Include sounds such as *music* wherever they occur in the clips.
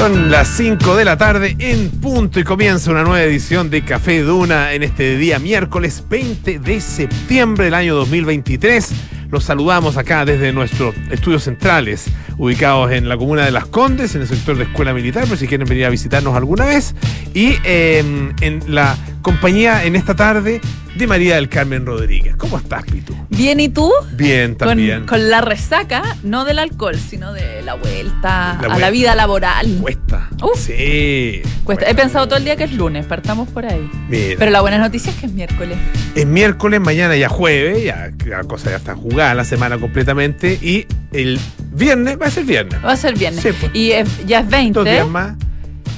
Son las 5 de la tarde en punto y comienza una nueva edición de Café Duna en este día miércoles 20 de septiembre del año 2023. Los saludamos acá desde nuestros estudios centrales, ubicados en la comuna de Las Condes, en el sector de Escuela Militar, por si quieren venir a visitarnos alguna vez. Y eh, en la compañía en esta tarde de María del Carmen Rodríguez. ¿Cómo estás, Pitu? Bien, ¿y tú? Bien, también. Con, con la resaca, no del alcohol, sino de la vuelta La a la vida laboral. Cuesta. Sí. Cuesta. He pensado todo el día que es lunes, partamos por ahí. Mira. Pero la buena noticia es que es miércoles. Es miércoles, mañana ya jueves, ya la cosa ya está jugada la semana completamente. Y el viernes va a ser viernes. Va a ser viernes. Sí, pues. Y es- ya es Dos 20. días más.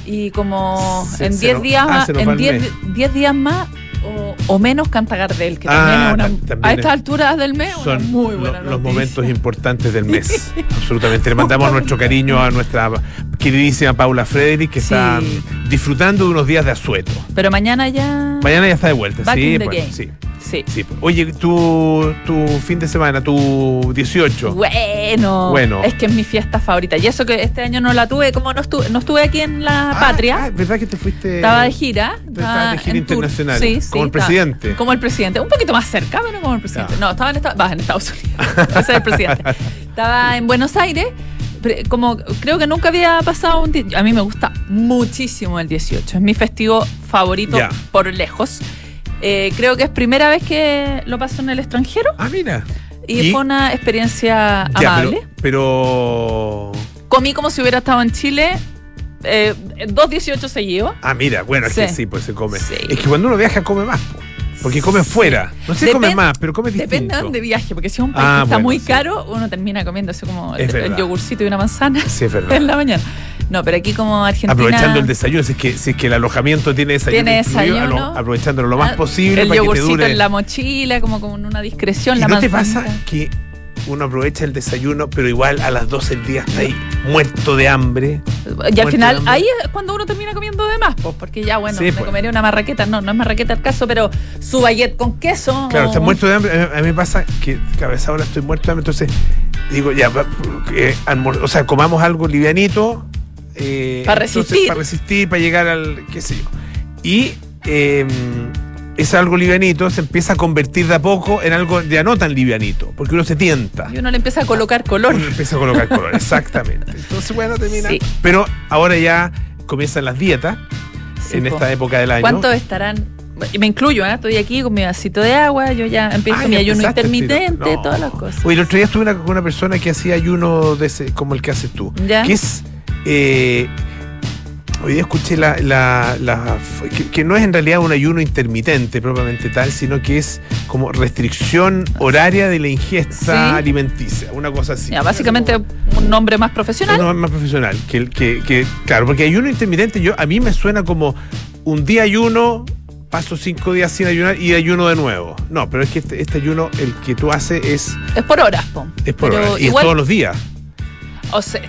Y como en se 10 nos- días, ah, en el 10 mes. 10 días más o, o menos canta Gardel, que Ah, también es una, también a es- estas alturas del mes una Son muy lo- buena los momentos importantes del mes. *laughs* Absolutamente. Le mandamos nuestro cariño a nuestra queridísima Paula Frederick, que está disfrutando de unos días de asueto. Pero mañana ya. Mañana ya está de vuelta, Back sí, bueno, sí, Sí. sí. Oye, tu, tu fin de semana, tu 18. Bueno, Bueno. es que es mi fiesta favorita. Y eso que este año no la tuve, como no estuve, no estuve aquí en la Ah, patria, ah, ¿Verdad que te fuiste? estaba de gira. estabas de gira tour. internacional, Sí, sí, como el presidente. Como el presidente. Un poquito más cerca, pero como el presidente. Ya. No, estaba en, esta- vas, en Estados Unidos. *laughs* Ese es el presidente. Estaba en Buenos Aires. Como creo que nunca había pasado un día. A mí me gusta muchísimo el 18. Es mi festivo favorito por lejos. Eh, creo que es primera vez que lo paso en el extranjero Ah, mira. y, Y- fue una experiencia Ya, amable. pero, pero Comí como si hubiera estado en Chile eh, dos 18 seguidos. Ah, mira, bueno, es que Sí. sí, pues se come. Sí. Es que cuando uno viaja come más, po, porque come fuera. No sé si come más, pero come distinto. Depende de dónde viaje, porque si es un país Ah, que está bueno, muy sí. caro, uno termina comiendo así como Es el, el verdad. yogurcito y una manzana Sí, es verdad. en la mañana. No, pero aquí como Argentina... Aprovechando el desayuno, si es que, si es que el alojamiento tiene desayuno, Tiene incluido, desayuno. alo- aprovechándolo lo más Ah, posible El para que te yogurcito dure. en la mochila, como con una discreción, ¿Y la no te manzanita. pasa que uno aprovecha el desayuno, pero igual a las 12 del día está ahí muerto de hambre? Y al final, ahí es cuando uno termina comiendo de más, pues, porque ya, bueno, Sí, me pues. comería una marraqueta. No, no es marraqueta el caso, pero su baguette con queso. Claro, está muerto de hambre. A mí- me pasa que a veces ahora estoy muerto de hambre, entonces digo, ya, eh, o sea, comamos algo livianito. eh, Para entonces, resistir. Para resistir, para llegar al, qué sé yo. Y eh, ese algo livianito se empieza a convertir de a poco en algo ya no tan livianito, porque uno se tienta. Y uno le empieza a colocar color. Uno empieza a colocar color, *laughs* exactamente. Entonces, bueno, termina. Sí. Pero ahora ya comienzan las dietas Sí, en po. esta época del año. ¿Cuántos estarán? Y me incluyo, ¿eh? estoy aquí con mi vasito de agua, yo ya empiezo Ah, mi ayuno intermitente, No. todas las cosas. Oye, el otro día estuve una- con una persona que hacía ayuno de ese, como el que haces tú. Ya. Que es. eh, hoy día escuché la. la- la- que, que no es en realidad un ayuno intermitente propiamente tal, sino que es como restricción horaria de la ingesta Sí. alimenticia. Una cosa así. Ya, básicamente un nombre más profesional. Uno más profesional. Que, que, que- claro, porque ayuno intermitente yo a mí me suena como un día ayuno, paso cinco días sin ayunar y ayuno de nuevo. No, pero es que este, este ayuno, el que tú haces es, Es por horas, po. es por Pero hora, y igual, es todos los días. o sea,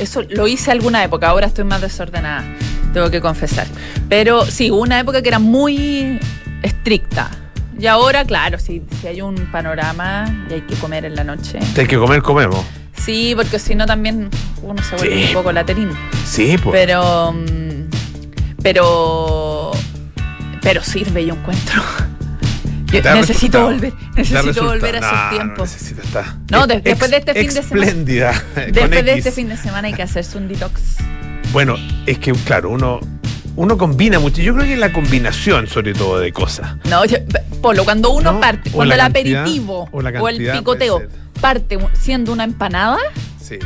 eso lo hice alguna época, ahora estoy más desordenada, tengo que confesar. Pero sí, hubo una época que era muy estricta. Y ahora, claro, si, si hay un panorama y hay que comer en la noche. Si hay que comer, comemos. Sí, porque si no también uno se vuelve Sí. un poco laterín. Sí, pues. Pero. mm, Pero. Pero sirve, yo encuentro. *laughs* Necesito volver. Necesito volver a esos No, tiempos. No, después de este fin de semana. Después de este fin de semana hay que hacerse un detox. Bueno, es que, claro, uno, uno combina mucho. Yo creo que la combinación, sobre todo, de cosas. No, yo- Polo, cuando uno No, parte, cuando el cantidad, aperitivo o el picoteo parte siendo una empanada, Sí.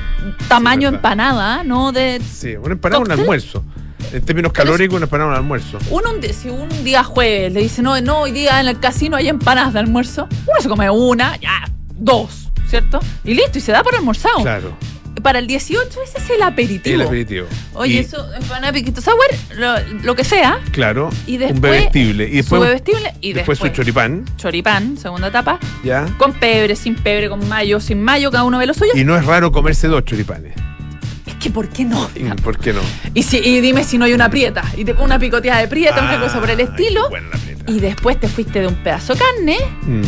tamaño empanada, ¿no? De Sí, una empanada, un ¿Cóctel? almuerzo. En términos calóricos, una empanada, un almuerzo. Uno, un si un día jueves le dice, no, no, hoy día en el casino hay empanadas de almuerzo, uno se come una, ya, dos, ¿cierto? Y listo, y se da por almorzado. Claro, Para el 18 ese es el aperitivo. el aperitivo. Oye, Y, eso, empanada, piquito sour, lo, lo que sea, Claro, y un después bebestible. Y su después, bebestible y después después, su choripán, choripán, segunda etapa, ¿ya? con pebre, sin pebre, con mayo, sin mayo, cada uno ve lo suyo. Y no es raro comerse dos choripanes. Que, ¿por qué no? ¿Por qué no? Y, si, y dime si no hay una prieta, y te pongo una picoteada de prieta, una Ah, cosa por el estilo, buena la prieta. y después te fuiste de un pedazo de carne, Mm.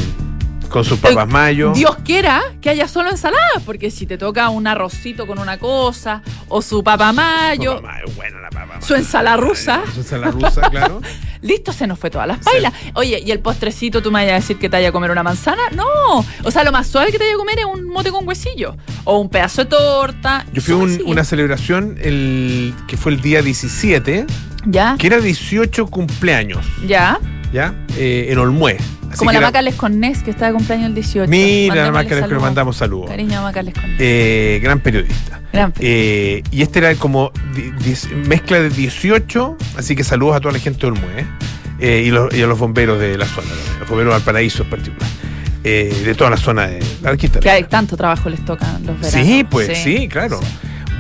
Con sus papas mayo. Dios quiera que haya solo ensaladas, porque si te toca un arrocito con una cosa, o su papa mayo, Papa mayo, buena la papa su mayo. ensalada rusa. Su ensalada rusa, claro. *laughs* listo, se nos fue todas las bailas. Oye, ¿y el postrecito tú me vayas a decir que te vaya a comer una manzana? No. O sea, lo más suave que te vaya a comer es un mote con huesillo. O un pedazo de torta. Yo fui a un- una celebración el, que fue el día 17, Ya, que era 18 cumpleaños, ya. ¿ya? Eh, en Olmué. Como la era- Maca Les Cornés, que está de cumpleaños el 18. Mira, la Mandémosle marca les saludos. mandamos saludos. Cariño a Maca Les Cornés. Eh, gran periodista. Gran Eh, y este era como mezcla de 18, así que saludos a toda la gente de Olmué eh, y, los- y a los bomberos de la zona, los bomberos de Valparaíso en particular, eh, de toda la zona de la. Que hay tanto trabajo les toca los veranos. Sí, pues sí, claro. sí.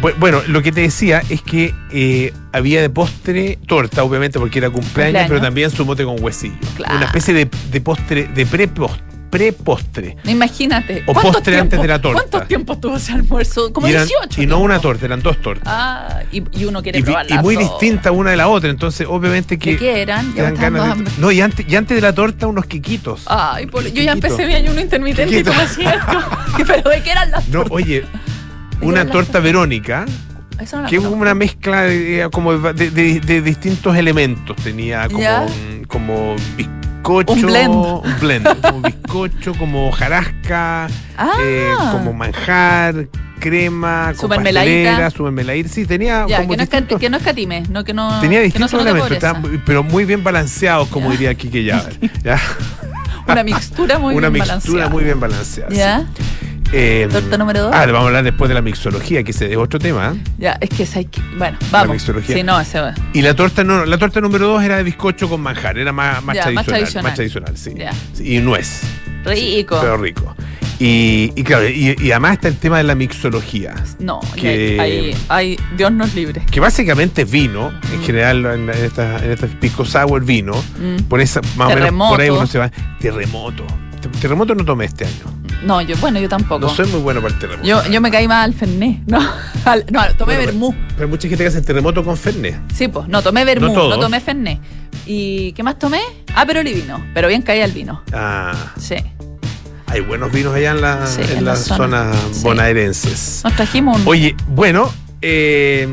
Bu- Bueno, lo que te decía es que eh, había de postre torta, obviamente, porque era cumpleaños, Cumpleaños. pero también su mote con huesillo. Claro. Una especie de, de postre, de pre-pos- pre-postre. Imagínate. O ¿cuántos postre antes de la torta. ¿Cuántos tiempos tuvo ese almuerzo? Como y, eran- 18. y no una torta, eran dos tortas. Ah, y, y uno quiere y, probar y muy distinta una de la otra, entonces obviamente que ¿De qué eran? Ya ganas de-. No, y antes, y antes de la torta unos quiquitos. Ay, por- yo ya empecé mi ayuno intermitente y todo cierto. Pero ¿de qué eran las No, tortas? oye, qué una torta? Verónica, no que es una mezcla de, eh, como de, de- de distintos elementos. Tenía como, Ya. un- como bizcocho. Un blend. un blend, como *laughs* bizcocho, como jarasca, Ah, eh, como manjar, crema, pastelera, supermeladita. Sí, tenía ya, como que no, distintos- que no escatime, no, que no, Tenía no distintos note elementos, estaban pero muy bien balanceados, como Ya. diría Kike Yaver. ¿ya? *laughs* Una mixtura muy *laughs* Una bien mixtura balanceada. muy bien balanceada. sí. Eh, Torta número dos. Ah, vamos a hablar después de la mixología, que ese es otro tema. ¿eh? Ya, es que esa hay que... Bueno, vamos. mixología. Sí, no, ese va. Y la torta no, la torta número dos era de bizcocho con manjar, era más, más, Ya, tradicional, más tradicional. más tradicional, sí. Ya. Sí, Y nuez. Rico. Pero rico. Y, y claro, y, y además está el tema de la mixología, No, Que- hay, hay- Dios nos libre. que básicamente es vino, en Mm. general en, en estas en estas pisco sour vino, Mm. por esa, más o menos por ahí uno se va. Terremoto. Te- Terremoto no tomé este año. No, yo, bueno, yo tampoco. No soy muy bueno para el terremoto. yo, yo me caí más al Fernet. *laughs* No, al- no tomé Bueno, vermú. Pero hay mucha gente que hace terremoto con Fernet. Sí, pues, no tomé vermú, No tomé Fernet. ¿Y qué más tomé? Ah, pero el vino. Pero bien caía el vino. Ah, Sí. hay buenos vinos allá en la, Sí, en en la las zona. zonas Sí. bonaerenses. Nos trajimos un. Oye, bueno, eh,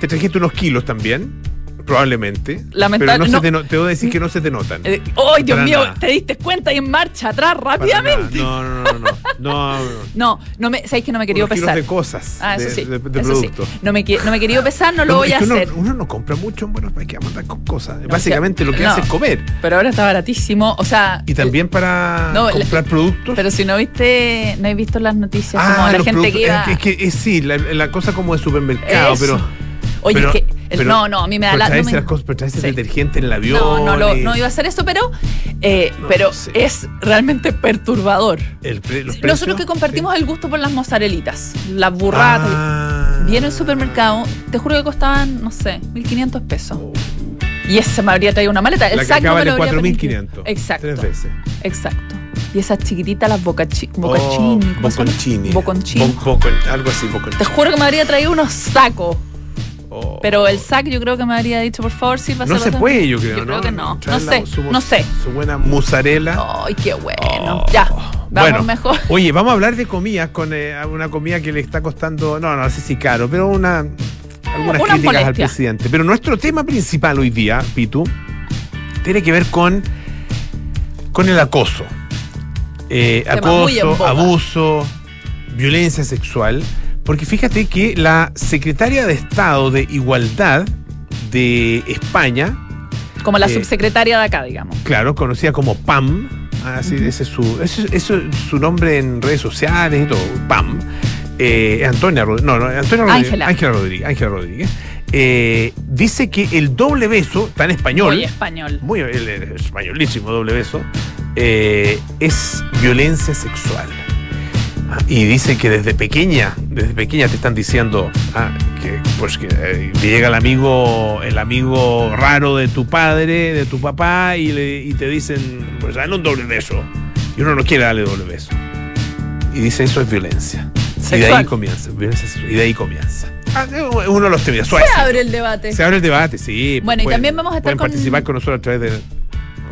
te trajiste unos kilos también, probablemente. Lamentable- Pero no, no. Se te, debo decir que no se te notan. Eh, ¡Ay, Dios Para mío! nada. Te diste cuenta y en marcha atrás rápidamente. No, no, no, no. no, no. No, no me, ¿sabéis que no me kilos pesar? de cosas, Ah, eso sí. de- de eso sí. productos. No me, no me he querido pesar, no lo voy a hacer. uno no compra mucho en Buenos Aires que con cosas. Básicamente o sea, lo que hace es comer. Pero ahora está baratísimo. O sea. Y también para la- comprar productos. Pero si no viste, no he visto las noticias ah, como la gente que iba. Es que, es que, eh, sí, la, la cosa como de supermercado, Eso. pero. Oye, pero- es que. El- pero- no, no, a mí me da la. no me- las cosas, pero traerse Sí. detergente en el avión. no, no, lo- no iba a hacer eso, pero, eh, No, pero no sé. es realmente perturbador. el pre- los Nosotros que compartimos sí. el gusto por las mozzarelitas, las burratas. Ah. Vi en el supermercado, te juro que costaban, no sé, 1.500 pesos. Y ese me habría traído una maleta. El La que saco lo habría 4.500. permitido. Exacto. Tres veces. Exacto. Y esas chiquititas, las bocachi- Oh. Boconcini. Bo- bocon- algo así, Te bocconcini. juro que me habría traído unos sacos. Oh. Pero el sac yo creo que me habría dicho, por favor, sí, No se puede, yo creo, Yo ¿no? creo que no. No sé, su- no sé. Su buena mozzarella. Ay, qué bueno. Oh. Ya, vamos Bueno, mejor. *laughs* Oye, vamos a hablar de comidas con eh, una comida que le está costando, no, no sé si caro, pero una algunas Una críticas al presidente. Pero nuestro tema principal hoy día, Pitu, tiene que ver con con el acoso. Eh, acoso, abuso, violencia sexual. Porque fíjate que la secretaria de Estado de Igualdad de España, Como la eh, subsecretaria de acá, digamos. claro, conocida como Pam, así, Ujú. ese, es su, ese, ese es su nombre en redes sociales y todo, Pam, eh, Antonia Rodríguez, no, no, Antonia Rodríguez, Ángela. Ángela Rodríguez, Ángela Rodríguez, eh, dice que el doble beso, tan español, Muy español. muy el, el españolísimo doble beso, eh, es violencia sexual. Y dice que desde pequeña, desde pequeña te están diciendo ah, que pues que eh, llega el amigo, el amigo raro de tu padre, de tu papá, y, le, y te dicen, pues dale un doble beso. Y uno no quiere darle doble beso. Y dice eso es violencia. Y de ahí Sexual. comienza, violencia sexual. Y de ahí comienza. Ah, es uno de los temas. Se abre el debate. Se abre el debate, sí. Bueno, y pueden- también vamos a estar pueden con- participar con nosotros a través de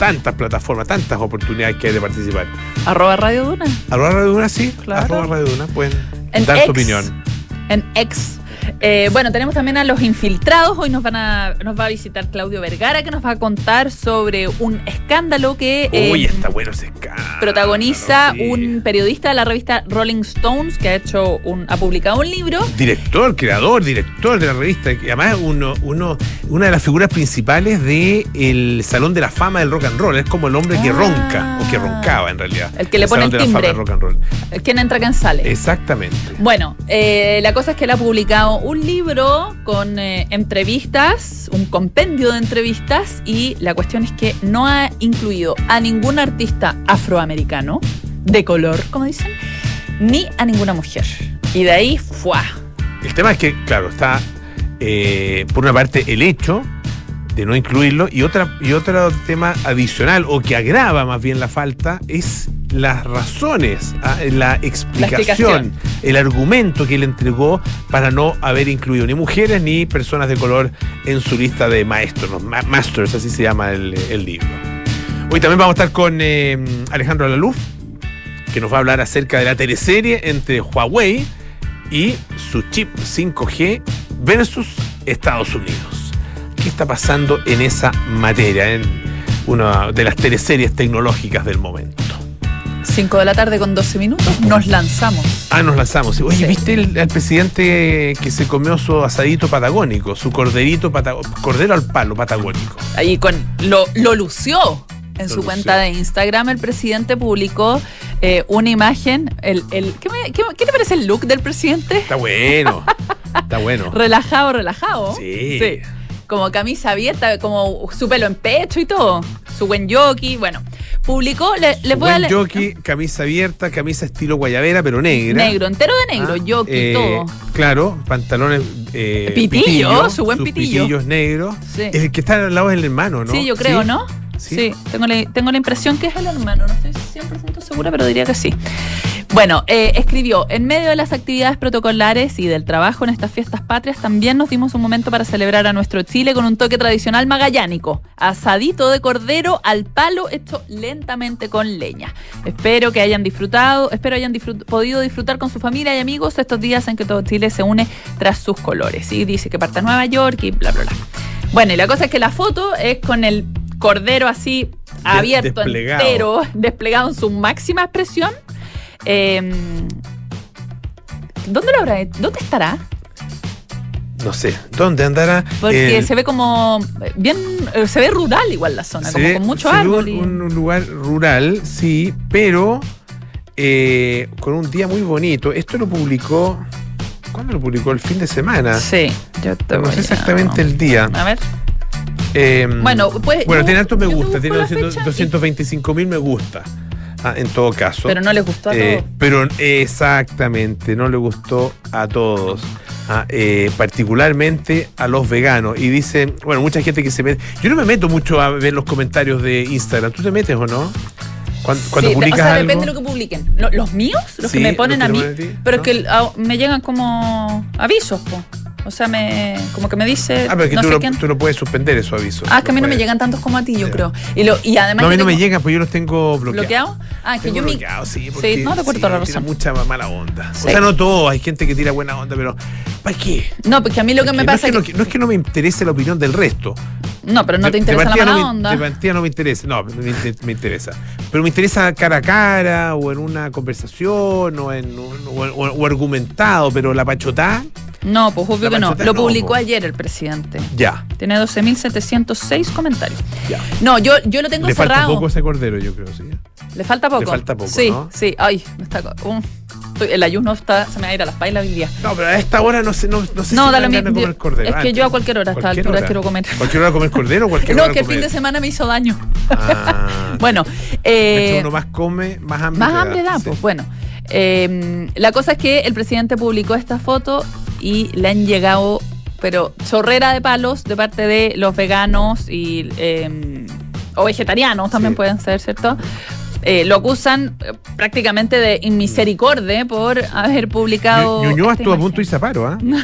tantas plataformas, tantas oportunidades que hay de participar. Arroba Radio Duna. Arroba Radio Duna, sí. Claro. Arroba Radio Duna, pueden En dar su X. opinión. En ex. Eh, bueno, tenemos también a los infiltrados. Hoy nos van a, nos va a visitar Claudio Vergara, que nos va a contar sobre un escándalo que eh, Uy, está bueno ese escándalo. protagoniza sí. un periodista de la revista Rolling Stones que ha hecho un, ha publicado un libro. Director, creador, director de la revista, y además uno, uno, una de las figuras principales del Salón de la Fama del Rock and Roll. Es como el hombre que Ah. ronca, o que roncaba en realidad. El que le pone Salón el de la Fama timbre. del Rock and Roll. ¿Quién entra, quién sale? Exactamente. Bueno, eh, la cosa es que él ha publicado un libro con eh, entrevistas, un compendio de entrevistas, y la cuestión es que no ha incluido a ningún artista afroamericano, de color, como dicen, ni a ninguna mujer. Y de ahí, ¡fuá! El tema es que, claro, está eh, por una parte el hecho de no incluirlo y otra y otro tema adicional o que agrava más bien la falta es las razones, ah, la explicación, explicación. el argumento que él entregó para no haber incluido ni mujeres ni personas de color en su lista de maestros, masters, así se llama el, el libro. Hoy también vamos a estar con eh, Alejandro Laluz, que nos va a hablar acerca de la teleserie entre Huawei y su chip 5G versus Estados Unidos. ¿Qué está pasando en esa materia, en una de las teleseries tecnológicas del momento? 5 de la tarde con 12 minutos, nos lanzamos. Ah, nos lanzamos. Oye, Sí. ¿viste el, al presidente que se comió su asadito patagónico, su corderito pata- cordero al palo patagónico? Ahí con lo, lo lució. En Lo su lució. cuenta de Instagram, el presidente publicó eh, una imagen. El, el- ¿qué, me- qué- qué te parece el look del presidente? Está bueno. *laughs* Está bueno. *laughs* Relajado, relajado. Sí. Como camisa abierta, como su pelo en pecho y todo. Su buen jockey. Bueno, publicó, le, a Buen leer. jockey, camisa abierta, camisa estilo guayabera, pero negra. Negro, entero de negro, Ah, jockey, eh, todo. Claro, pantalones. eh, Pitillo, su buen sus pitillo. pitillos negros. Sí. El que está al lado es el hermano, ¿no? Sí, yo creo, ¿no? Sí. Sí, tengo, la, tengo la impresión que es el hermano, no estoy 100% segura, pero diría que sí. Bueno, eh, escribió, en medio de las actividades protocolares y del trabajo en estas fiestas patrias, también nos dimos un momento para celebrar a nuestro Chile con un toque tradicional magallánico, asadito de cordero al palo hecho lentamente con leña. Espero que hayan disfrutado, espero hayan disfrut- podido disfrutar con su familia y amigos estos días en que todo Chile se une tras sus colores. Y dice que parte a Nueva York y bla, bla, bla. Bueno, y la cosa es que la foto es con el cordero así abierto, desplegado. entero, *laughs* desplegado en su máxima expresión. Eh, ¿Dónde lo habrá? ¿Dónde estará? No sé, ¿dónde andará? Porque se ve como bien, eh, se ve rural igual la zona, como ve- con mucho árbol. Un, y- un- un lugar rural, sí, pero eh, con un día muy bonito. Esto lo publicó. ¿Cuándo lo publicó? El fin de semana. Sí, yo te No sé a- exactamente el día. A ver. Eh, Bueno, pues. bueno, yo- tiene altos me gusta, tiene la 200 fecha y- 225 mil me gusta. Ah, en todo caso. Pero no les gustó a Eh, todos. pero exactamente, no le gustó a todos. Ah, eh, particularmente a los veganos. Y dicen, bueno, mucha gente que se mete. Yo no me meto mucho a ver los comentarios de Instagram. ¿Tú te metes o no? Cuando, cuando Sí, publicas o sea, algo. depende de lo que publiquen. Lo- ¿Los míos? Los Sí, que me ponen a mí. ti, Pero ¿no? es que ah, me llegan como avisos, po. O sea, me, como que me dice. Ah, pero que no tú, no, quién. tú no puedes suspender esos avisos. Ah, es que a mí no me llegan tantos como a ti, yo creo. Y, lo, y además. No, a mí no me llegan, pues yo los tengo bloqueados. ¿Bloqueado? Ah, es que Tengo yo mi. bloqueados, sí, porque Sí, no te acuerdo sí, la tiene razón. mucha mala onda. Sí. O sea, no todo, hay gente que tira buena onda, pero ¿para qué? No, porque a mí lo que me no, pasa es que es que. no, no es que no me interese la opinión del resto. No, pero no te interesa de la mala no me- onda. De partida no me interesa. No, me, inter- me interesa. Pero me interesa cara a cara o en una conversación o, en, un- o, o- o argumentado, pero la pachotá, No, pues obvio que no. Lo publicó ayer el presidente. ya. Tiene 12.706 comentarios. ya. No, yo, yo lo tengo Le falta cerrado. poco ese cordero, yo creo, sí. Le falta poco. Le falta poco, Sí, ¿no? sí. Ay, me está. um, estoy- el ayuno está, se me va a ir a las pailas hoy día. No, pero a esta hora no sé, no, no sé No, si da lo de comer cordero. Es que Ah, yo a cualquier hora, a esta altura, hora. quiero comer. ¿Cualquier hora comer cordero o cualquier No, hora que el fin de semana me hizo daño. Ah, *laughs* Bueno, eh, uno más come, más hambre más hambre da, sí. pues bueno. Eh, la cosa es que el presidente publicó esta foto y le han llegado, pero chorrera de palos de parte de los veganos y eh, o vegetarianos también Sí. pueden ser, ¿cierto? Eh, lo acusan eh, prácticamente de inmisericordia por haber publicado. Ñu- Ñuñoa estuvo a punto y se paro, *laughs* ¿ah? No,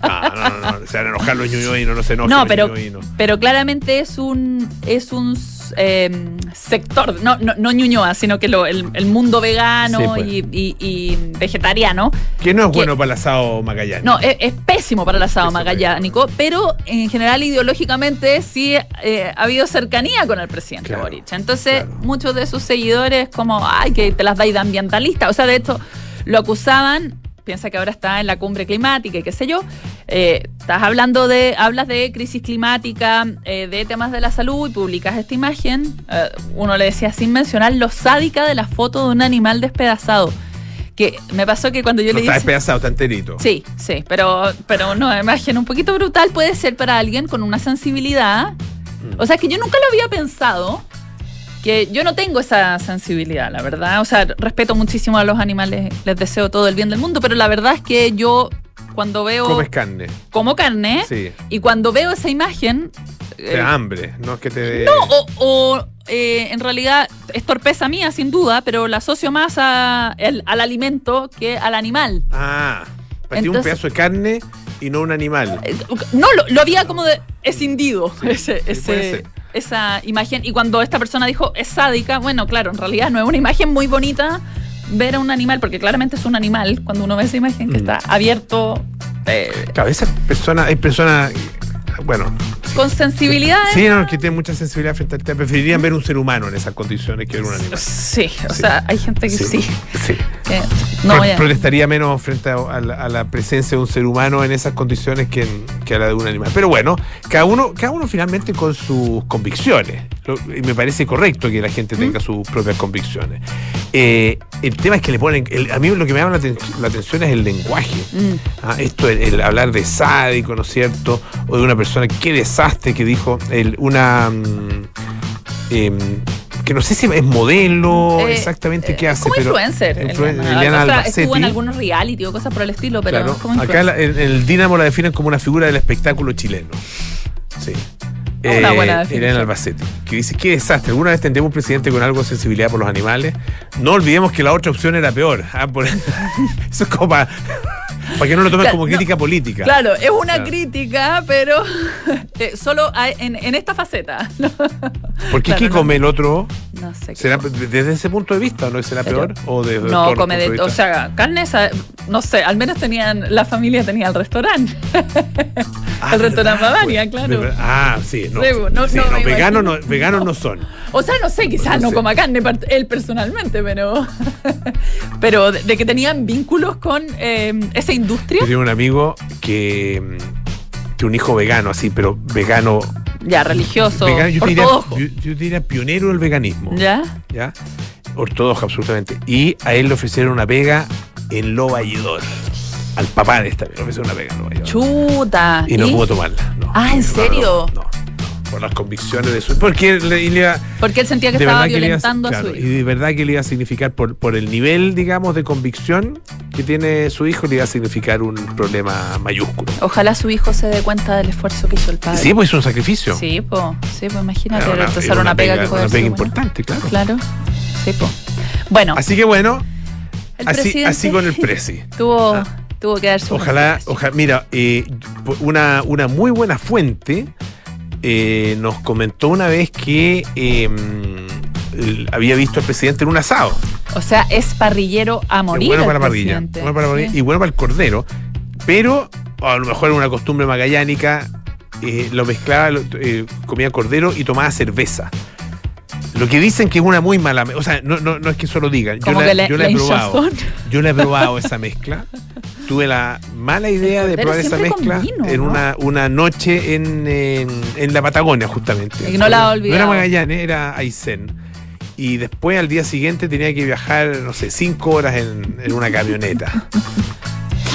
no, no, se van a enojar los Ñuñoa y no, se enojen No, pero, ñuñoinos. pero claramente es un es un eh, sector, no, no, no Ñuñoa, sino que lo, el, el mundo vegano Sí, pues. y, y- y vegetariano. Que no es que- bueno para el asado Magallanes. No, es, es pésimo para el asado magallánico, pero en general ideológicamente sí eh, ha habido cercanía con el presidente Claro, Boric. Entonces, claro. muchos de sus seguidores como, ay, que te las dais de ambientalista. O sea, de hecho, lo acusaban, piensa que ahora está en la cumbre climática y qué sé yo. eh, estás hablando de, hablas de crisis climática, eh, de temas de la salud y publicas esta imagen. eh, uno le decía sin mencionar lo sádica de la foto de un animal despedazado. Que me pasó que cuando yo no le está dije. despedazado, está enterito. Sí, sí, pero, pero una imagen un poquito brutal puede ser para alguien con una sensibilidad. O sea, que yo nunca lo había pensado, que yo no tengo esa sensibilidad, la verdad. O sea, respeto muchísimo a los animales, les deseo todo el bien del mundo, pero la verdad es que yo cuando veo Comes carne. como carne Sí. y cuando veo esa imagen... Te eh, da hambre, no es que te dé- no, o, o, eh, en realidad es torpeza mía, sin duda, pero la asocio más a- el- al alimento que al animal. Ah, para ti un pedazo de carne y no un animal. Eh, No, lo, lo había como de escindido *laughs* ese, sí. Esa imagen. Y cuando esta persona dijo es sádica, bueno, claro, en realidad no es una imagen muy bonita ver a un animal, porque claramente es un animal cuando uno ve esa imagen que Mm. está abierto eh, Claro, esa persona, hay personas, bueno, con sensibilidad. sí, no, que tienen mucha sensibilidad frente al tema. Preferirían ver un ser humano en esas condiciones que ver un animal. Sí, o Sí. sea, hay gente que sí. sí. que no Pro- voy a- Protestaría menos frente a, a la, a la presencia de un ser humano en esas condiciones que, en- que a la de un animal. Pero bueno, cada uno, cada uno finalmente con sus convicciones. Y me parece correcto que la gente tenga sus propias convicciones. Eh, el tema es que le ponen. el- a mí lo que me llama la atención es el lenguaje. Mm. Ah, esto, el, el hablar de sádico, ¿no es cierto? O de una persona, qué desastre que dijo el- una. em, que no sé si es modelo, Eh, exactamente qué eh, hace. como pero influencer. influen- Eliana. Estuvo en algunos reality o cosas por el estilo, pero Claro. como Acá la- en, en el Dinamo la definen como una figura del espectáculo chileno. Sí. Una buena definición. Elena Albacete, que dice, qué desastre, alguna vez tendremos un presidente con algo de sensibilidad por los animales. No olvidemos que la otra opción era peor. Ah, por- *laughs* Eso es como para, para que no lo Claro, como no. crítica política. Claro, es una Claro. crítica, pero *laughs* eh, solo hay- en, en esta faceta. No, Porque Claro, ¿qué come el otro? No sé. qué ¿Será cosa. desde ese punto de vista no será peor? ¿O desde no, come de. puntos O sea, carne, no sé, al menos tenían. La familia tenía el restaurante. Ah, el restaurante. Bavaria, claro. de. Ah, sí, no. Sí, no, sí, no, no, me veganos, no, veganos no son. O sea, no sé, quizás No sé. coma carne él personalmente, pero. *laughs* pero de, de que tenían vínculos con eh, esa industria. Yo tengo un amigo que, que un hijo vegano, así, pero vegano. Ya, religioso. vegano yo, diría, yo, yo te diría pionero del veganismo. ¿Ya? ¿Ya? Ortodoxo, absolutamente. Y a él le ofrecieron una pega en Lo Valledor. Al papá de esta le ofrecieron una pega en Lo Valledor. Chuta. Y no pudo tomarla. no. Ah, ¿en no, serio? No, no, por las convicciones de su. Porque le, y le iba- Porque él sentía que estaba verdad que le iba a- violentando a claro, su Y hijo. de verdad que le iba a significar, por, por el nivel, digamos, de convicción que tiene su hijo, le iba a significar un problema mayúsculo. Ojalá su hijo se dé cuenta del esfuerzo que hizo el padre. Sí, pues es un sacrificio. Sí, pues, sí, pues imagínate Era una- una, pega, que puede una pega importante, claro. Claro, sí, pues. Bueno, Así que bueno, el así, así con el Prezi. *laughs* tuvo, Ah. tuvo que dar su Ojalá, ojalá, mira, eh, una, una muy buena fuente eh, nos comentó una vez que eh, el- había visto al presidente en un asado. O sea, es parrillero a morir. bueno para la parrilla, bueno para la parrilla Sí. y bueno para el cordero, pero a lo mejor en una costumbre magallánica eh, lo mezclaba, lo- eh, comía cordero y tomaba cerveza. Lo que dicen que es una muy mala, me- o sea, no, no, no es que solo digan, yo la, yo la he probado, yo la he probado esa mezcla. Tuve la mala idea de probar esa mezcla vino, en ¿no? una, una noche en, en, en la Patagonia, justamente. Y no la ha No era. Magallanes, era Aysén. Y después al día siguiente tenía que viajar, no sé, cinco horas en, en una camioneta.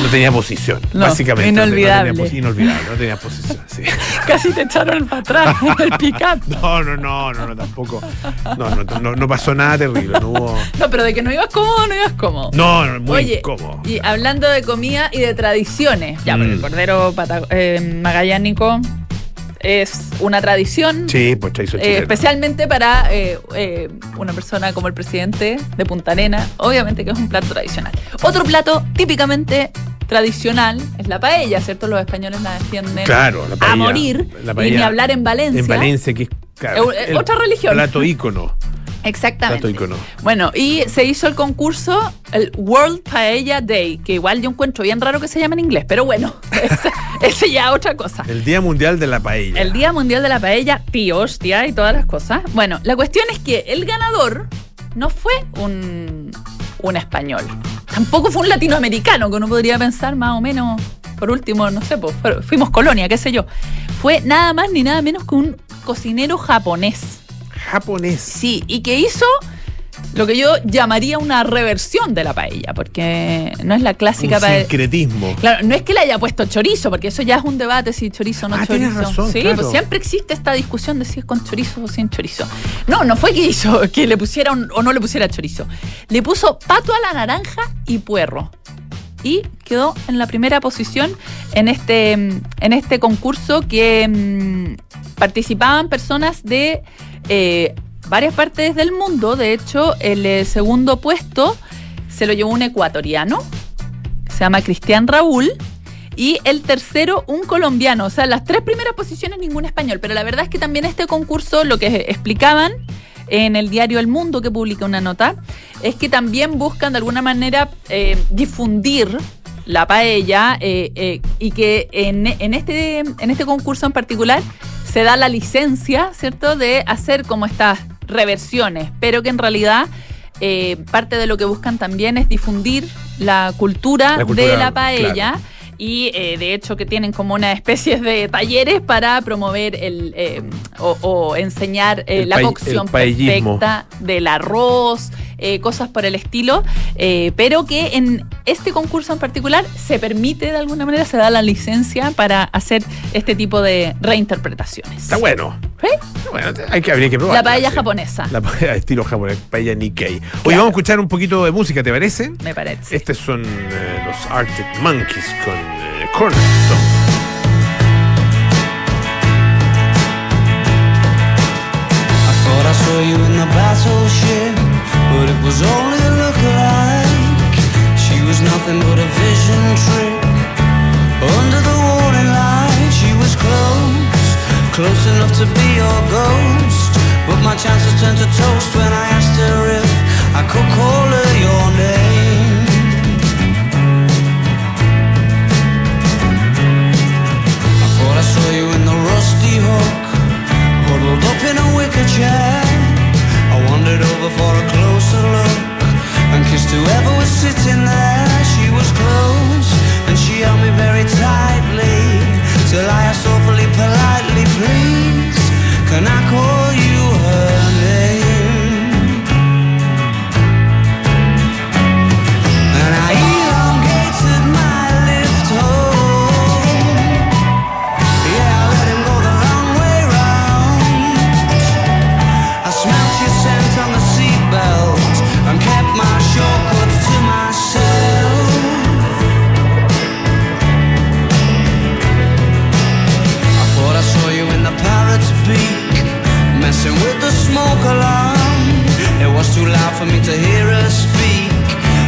No tenía posición, No, básicamente. inolvidable. No tenía, inolvidable, no tenía posición. sí. *laughs* Casi te echaron para atrás *laughs* en el pick-up. No, no, no, no, no, tampoco. No, no, no, no pasó nada terrible. No hubo. No, pero de que no ibas cómodo, no ibas cómodo. No, no, muy Oye, incómodo. Y hablando de comida y de tradiciones, ya, Mm. el cordero eh, magallánico es una tradición. Sí, pues chaizo eh, especialmente para eh, eh, una persona como el presidente de Punta Arena, obviamente que es un plato tradicional. Otro plato típicamente tradicional es la paella, ¿cierto? Los españoles la defienden Claro, la a morir. la y paella ni hablar en Valencia. En Valencia, que es Claro, el otra religión. Plato ícono. Exactamente. Bueno, y se hizo el concurso, el World Paella Day, que igual yo encuentro bien raro que se llame en inglés, pero bueno, *laughs* ese, ese ya es otra cosa. El Día Mundial de la Paella. El Día Mundial de la Paella, tío, hostia, y todas las cosas. Bueno, la cuestión es que el ganador no fue un, un español. Tampoco fue un latinoamericano, que uno podría pensar más o menos, por último, no sé, pues, fuimos colonia, qué sé yo. Fue nada más ni nada menos que un cocinero japonés. Japonés. Sí, y que hizo lo que yo llamaría una reversión de la paella, porque no es la clásica Un paella. sincretismo. Claro, no es que le haya puesto chorizo, porque eso ya es un debate si chorizo o no Ah, chorizo. tienes razón, sí, claro. pues siempre existe esta discusión de si es con chorizo o sin chorizo. No, no fue que hizo que le pusiera un- o no le pusiera chorizo. Le puso pato a la naranja y puerro. Y quedó en la primera posición en este, en este concurso que mm, participaban personas de eh, varias partes del mundo. De hecho, el eh, segundo puesto se lo llevó un ecuatoriano se llama Cristian Raúl. Y el tercero, un colombiano. O sea, las tres primeras posiciones, ningún español. Pero la verdad es que también este concurso, lo que explicaban en el diario El Mundo, que publica una nota, es que también buscan de alguna manera eh, difundir la paella y que en este, en este concurso en particular se da la licencia, ¿cierto?, de hacer como estas reversiones, pero que en realidad eh, parte de lo que buscan también es difundir la cultura, La cultura, de la paella. claro. Y eh, de hecho que tienen como una especie de talleres para promover el eh, o, o enseñar eh, la cocción perfecta del arroz, eh, cosas por el estilo, eh, pero que en este concurso en particular se permite de alguna manera, se da la licencia para hacer este tipo de reinterpretaciones. Está bueno. ¿Sí? Está bueno, hay que, habría que probar. La paella japonesa, La paella estilo japonés, paella Nikkei. Claro. vamos a escuchar un poquito de música, ¿te parece? me parece. Estos son eh, los Arctic Monkeys con eh, Cornerstone. I saw you in the battleship, but it was only a look-alike. She was nothing but a vision trick. Under the warning light, she was close, close enough to be your ghost. But my chances turned to toast when I asked her if I could call her your name. I thought I saw you in the rusty hook Huddled up in a wicker chair I wandered over for a closer look And kissed whoever was sitting there. She was close And she held me very tightly Till I asked awfully politely Please, can I call messing with the smoke alarm. It was too loud for me to hear her speak,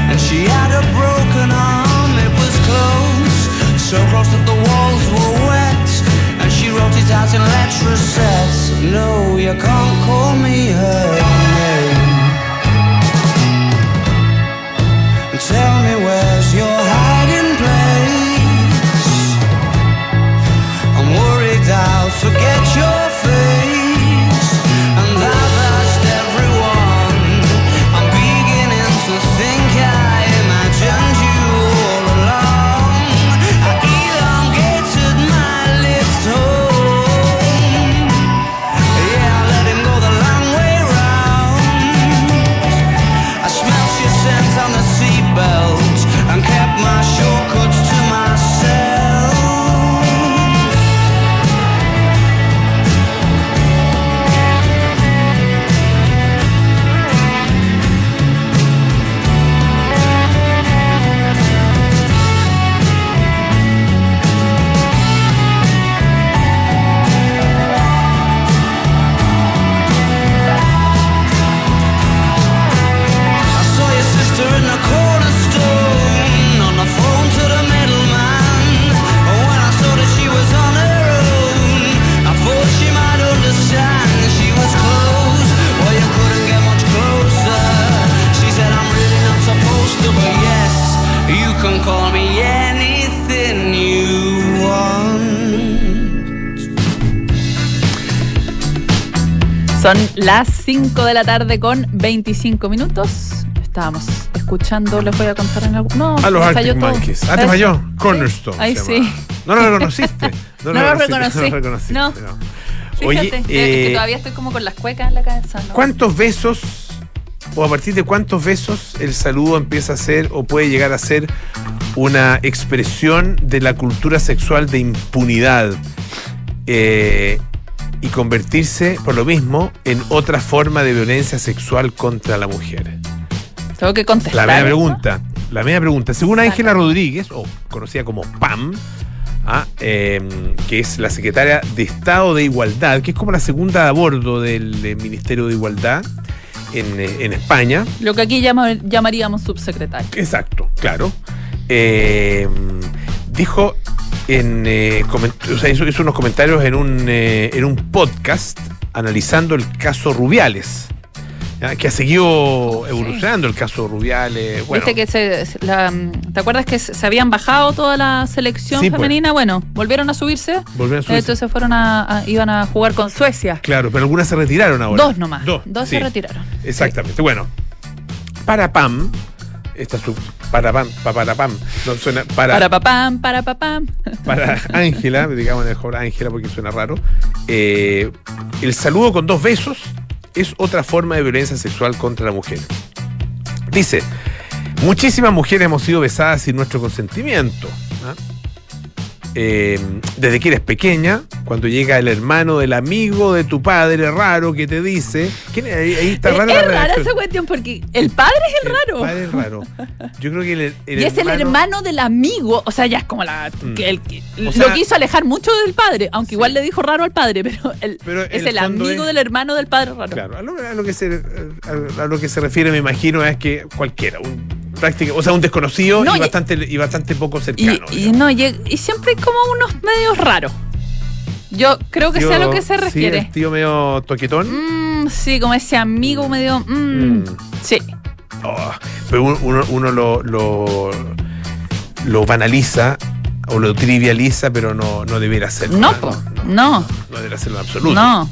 and she had a broken arm. It was close, so close that the walls were wet, and she wrote it out in letter sets. No, you can't call me her name. Tell me where's your hiding place? I'm worried I'll forget your las 5 de la tarde con 25 minutos. Estábamos escuchando, les voy a contar en algún. No, A los Arctic. Monkeys. Ah, te ¿Ves? falló. Cornerstone. Ahí sí. *laughs* No lo reconociste. No, lo reconocí. No Oye, que- eh, todavía estoy como con las cuecas en la cabeza. ¿cuántos besos o a partir de cuántos besos el saludo empieza a ser o puede llegar a ser una expresión de la cultura sexual de impunidad eh, y convertirse, por lo mismo, en otra forma de violencia sexual contra la mujer? Tengo que contestar. La media eso. pregunta. La media pregunta. Según. Ángela Rodríguez, o conocida como PAM, ah, eh, que es la secretaria de Estado de Igualdad, que es como la segunda a bordo del, Ministerio de Igualdad en, eh, en España. Lo que aquí llama- llamaríamos subsecretario. Exacto, claro. Eh, dijo en eh, coment- o sea, hizo, hizo unos comentarios en un, eh, en un podcast analizando el caso Rubiales. ¿ya? Que ha seguido evolucionando el caso Rubiales. Bueno, Viste que se, la- ¿Te acuerdas que se habían bajado toda la selección Sí, pues. femenina? Bueno, volvieron a subirse. volvieron a subirse. Entonces fueron a, a- iban a jugar con Suecia. Claro, pero algunas se retiraron ahora. Dos nomás. Dos, Dos sí, se retiraron. Exactamente. Bueno, para Pam, esta su para Pam, pa- para Pam, no suena para Para papam, para papam. para Ángela, digamos mejor Ángela porque suena raro. eh, el saludo con dos besos es otra forma de violencia sexual contra la mujer. Dice, muchísimas mujeres hemos sido besadas sin nuestro consentimiento. ¿ah? Eh, desde que eres pequeña, cuando llega el hermano del amigo de tu padre raro que te dice, ¿quién ahí, ahí está Es, rara es rara esa cuestión porque el padre es el, raro. padre es raro. Yo creo que el, el *laughs* y es el hermano del amigo, o sea, ya es como la Mm. que el que O sea- lo quiso alejar mucho del padre, aunque igual le dijo raro al padre, pero, el- Pero es el el amigo es- del hermano del padre raro. Claro, a lo, a lo que se, a, a lo que se refiere, me imagino, es que cualquiera, un práctica, o sea, un desconocido No, y, bastante, y bastante poco cercano. y no, y, y siempre hay como unos medios raros. Yo creo que Tío- sé a lo que se Sí, el refiere. tío medio toquetón. Mm, sí, como ese amigo medio. mm, Mm. Sí. Oh, pero uno, uno, lo, lo, lo banaliza o lo trivializa, pero no, no debería hacerlo. No, po, no. No debería hacerlo en absoluto. No.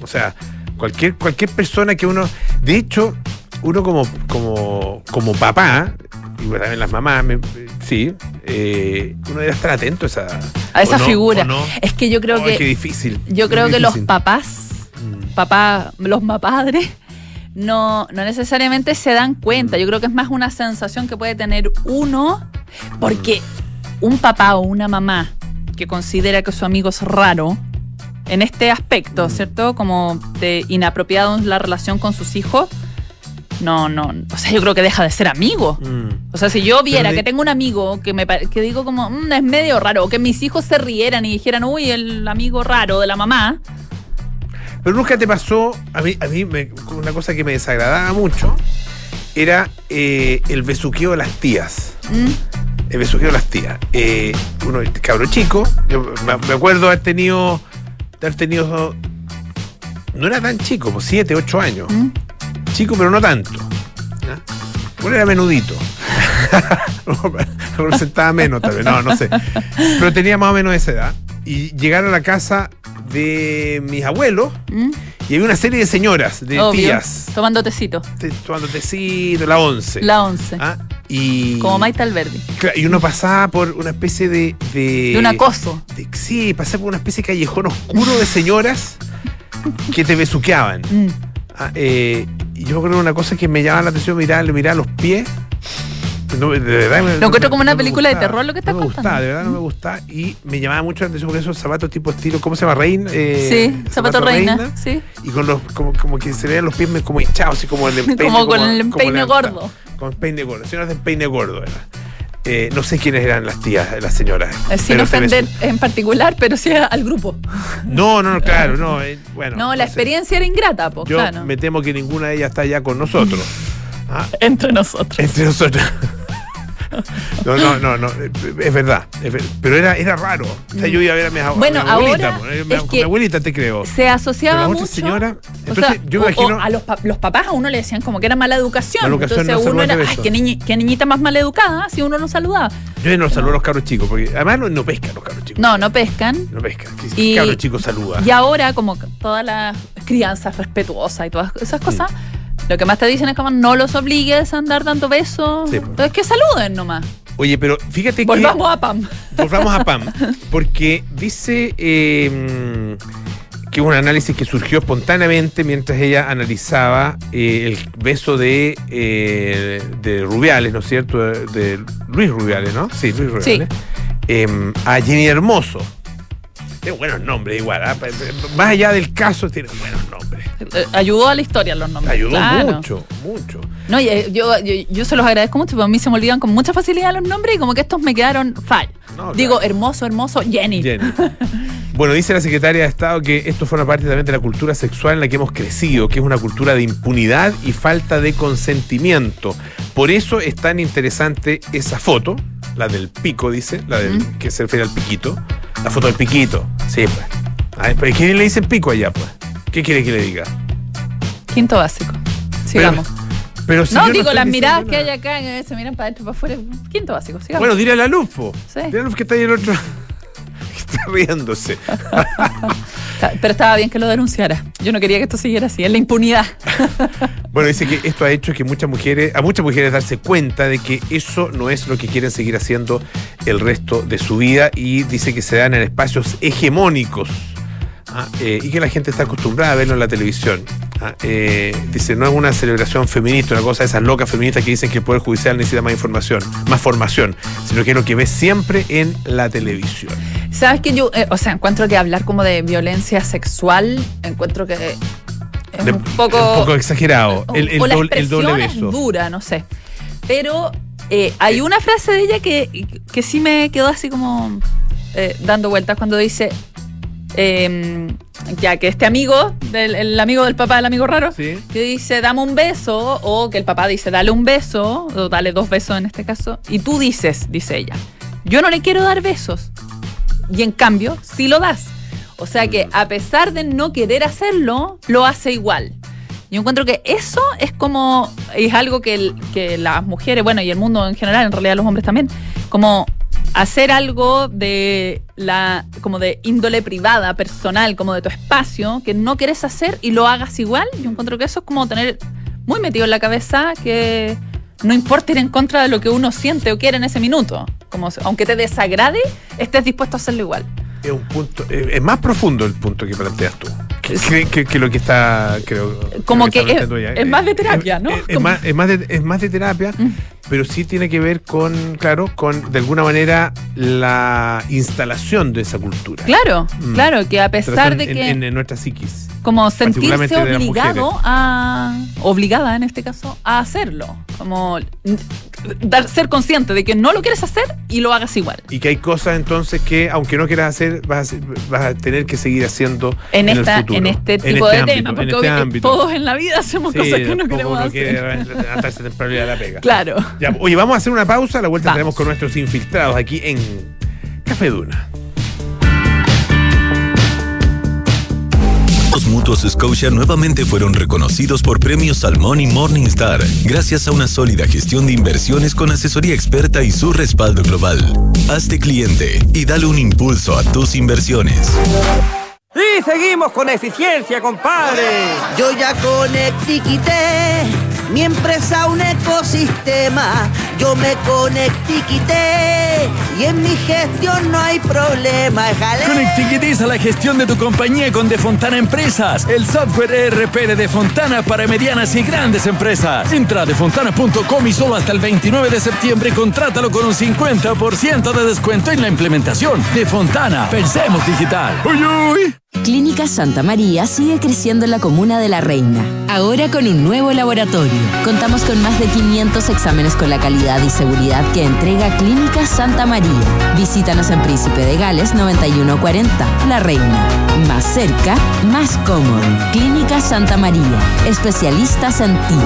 O sea, cualquier, cualquier persona que uno. De hecho, uno como, como, como papá, y bueno, también las mamás, me- sí, eh, uno debe estar atento a esa, A esa no, figura. no. Es que yo creo Ay, qué que. difícil. Yo creo que los papás, Mm. papá, los mapadres, no, no necesariamente se dan cuenta. Yo creo que es más una sensación que puede tener uno, porque un papá o una mamá que considera que su amigo es raro, en este aspecto, Mm. ¿cierto? Como de inapropiado en la relación con sus hijos, no, no, o sea, yo creo que deja de ser amigo. Mm. O sea, si yo viera de- que tengo un amigo que me que digo como, "Mm, es medio raro, o que mis hijos se rieran y dijeran, uy, el amigo raro de la mamá, Pero nunca te pasó, a mí, a mí me- una cosa que me desagradaba mucho era eh, el besuqueo de las tías. ¿mm? El besuqueo de las tías. Eh, uno, cabro chico, yo me, acuerdo haber tenido, de haber tenido, no era tan chico, pues 7, 8 años. ¿Mm? Chico, pero no tanto. Bueno, era menudito. *laughs* Representaba menos, tal vez. No, no sé. Pero tenía más o menos esa edad. Y llegar a la casa de mis abuelos ¿Mm? y había una serie de señoras, de Obvio, tías, Tomando tecito. te- tomando tecito, la once. La once. ¿ah? Y, Como Maite Alberdi. Y uno pasaba por una especie de. De, De un acoso. de- sí, pasaba por una especie de callejón oscuro de señoras que te besuqueaban. Mm. Ah, eh, y yo creo que una cosa que me llamaba la atención mirar, mirar los pies. No, de verdad, Lo encuentro como una película de terror lo que estás no me contando. gustaba, de verdad no me gustaba. Y me llamaba mucho la atención porque esos zapatos tipo estilo, ¿cómo se llama? Reina. eh, sí, zapato reina. Sí. Y con los, como, como que se veían los pies como hinchados, así como el empeine. *laughs* Como con el como empeine levantado. gordo. Con peine gordo. Señoras de empeine gordo era. Eh, no sé quiénes eran las tías, las señoras. Eh, Sin ofender en particular, pero sí al grupo. No, no, no, claro, no. eh, bueno, No, la experiencia era ingrata, po, Yo claro. me temo que ninguna de ellas está ya con nosotros. Ah, Entre nosotros. entre nosotros. No, no, no, no, es verdad. es ver- pero era, era raro. O sea, yo iba a ver a mi, a Bueno, mi abuelita. ahora pues, eh, es que mi abuelita te creo. Se asociaba la mucho. señora. o Entonces, sea, yo o- imagino. o a los, pa- los papás a uno le decían como que era mala educación. Mala educación, Entonces no uno era, ay, beso". qué, niñi- qué niñita más mal educada, si uno no saludaba. Yo no saludo a los cabros chicos, porque además no, no pescan los cabros chicos. No, no pescan. No pescan. ¿Qué, Y- qué cabro chico saluda? Y ahora, como todas las crianza respetuosa y todas esas cosas. Lo que más te dicen es como no los obligues a andar dando besos. Sí, pues. Entonces que saluden nomás. Oye, pero fíjate que. Volvamos a Pam. Volvamos a Pam, *laughs* porque dice eh, que un análisis que surgió espontáneamente mientras ella analizaba eh, el beso de, eh, de Rubiales, ¿no es cierto? De, de Luis Rubiales, ¿no? Sí, Luis Rubiales. Eh, a Jenny Hermoso. Tiene buenos nombres igual, ¿ah? más allá del caso, tiene buenos nombres. Eh, Ayudó a la historia los nombres. Ayudó claro. mucho, mucho. No, eh, yo, yo, yo se los agradezco mucho, porque a mí se me olvidan con mucha facilidad los nombres y como que estos me quedaron fall. No, Digo, claro. hermoso, hermoso, Jenny. Jenny. *laughs* Bueno, dice la secretaria de Estado que esto forma parte también de la cultura sexual en la que hemos crecido, que es una cultura de impunidad y falta de consentimiento. Por eso es tan interesante esa foto, la del pico, dice, la del que se refiere al piquito. La foto del piquito. Sí, pues. A ver, ¿pero ¿Qué le dicen pico allá, pues? ¿Qué quiere que le diga? Quinto básico. Sigamos. Pero si no, digo, las miradas que hay acá, que se miran para adentro, para afuera. Quinto básico, sigamos. Bueno, dile a la luz, po. Sí. Dile a la luz que está ahí el otro. Está riéndose. *laughs* Pero estaba bien que lo denunciara. Yo no quería que esto siguiera así, es la impunidad. *laughs* Bueno, dice que esto ha hecho que muchas mujeres, a muchas mujeres darse cuenta de que eso no es lo que quieren seguir haciendo el resto de su vida y dice que se dan en espacios hegemónicos ah, eh, y que la gente está acostumbrada a verlo en la televisión. Ah, eh, dice, no es una celebración feminista, una cosa de esas locas feministas que dicen que el Poder Judicial necesita más información, más formación, sino que es lo que ves siempre en la televisión. ¿Sabes que yo, eh, o sea, encuentro que hablar como de violencia sexual, encuentro que es De- un poco... un poco exagerado. o- El, el o la doble, el doble es beso. dura, no sé. Pero eh, hay una frase de ella que, que sí me quedó así como dando vueltas cuando dice, eh, ya que este amigo, del, el amigo del papá del amigo raro, Sí. que dice dame un beso, o que el papá dice dale un beso, o dale dos besos en este caso, y tú dices, dice ella, yo no le quiero dar besos, y en cambio sí lo das. O sea que a pesar de no querer hacerlo, lo hace igual. Yo encuentro que eso es como, es algo que, el- que las mujeres, bueno, y el mundo en general, en realidad los hombres también, como hacer algo de la, como de índole privada, personal, como de tu espacio, que no quieres hacer y lo hagas igual. Yo encuentro que eso es como tener muy metido en la cabeza que no importa ir en contra de lo que uno siente o quiere en ese minuto. Como aunque te desagrade, estés dispuesto a hacerlo igual. Es un punto, es más profundo el punto que planteas tú. Que, que- que- que lo que está, creo. Como creo que está es- más de terapia, Es- ¿no? Es, más, es, más de, es más de terapia, Mm. pero sí tiene que ver con, claro, con de alguna manera la instalación de esa cultura. Claro, Mm. claro, que a pesar de en, que en- en nuestra psiquis. Como sentirse obligado a obligada en este caso a hacerlo, como dar, ser consciente de que no lo quieres hacer y lo hagas igual. Y que hay cosas entonces que, aunque no quieras hacer, vas a, vas a tener que seguir haciendo En, en, esta, el futuro. en este En tipo este de ámbito, tema, en porque este obvio todos en la vida hacemos Sí, cosas que no queremos hacer. quiere levantarse temprano a la pega. *laughs* Claro. Ya, oye, vamos a hacer una pausa, a la vuelta Vamos. tenemos con nuestros infiltrados aquí en Café Duna. Los mutuos Scotia nuevamente fueron reconocidos por premios Salmón y Morningstar, gracias a una sólida gestión de inversiones con asesoría experta y su respaldo global. Hazte cliente y dale un impulso a tus inversiones. Y seguimos con eficiencia, compadre. Yo ya conectiquité mi empresa a un ecosistema. Yo me conectiquité y en mi gestión no hay problema. Jale. Conectiquitiza la gestión de tu compañía con Defontana Empresas, el software ERP de Defontana para medianas y grandes empresas. Entra a defontana.com y solo hasta el 29 de septiembre contrátalo con un 50% de descuento en la implementación. Defontana, pensemos digital. ¡Uy, uy! Clínica Santa María sigue creciendo en la comuna de La Reina, ahora con un nuevo laboratorio. Contamos con más de 500 exámenes con la calidad y seguridad que entrega Clínica Santa María. Visítanos en Príncipe de Gales 9140, La Reina. Más cerca, más cómodo. Clínica Santa María, especialistas en ti.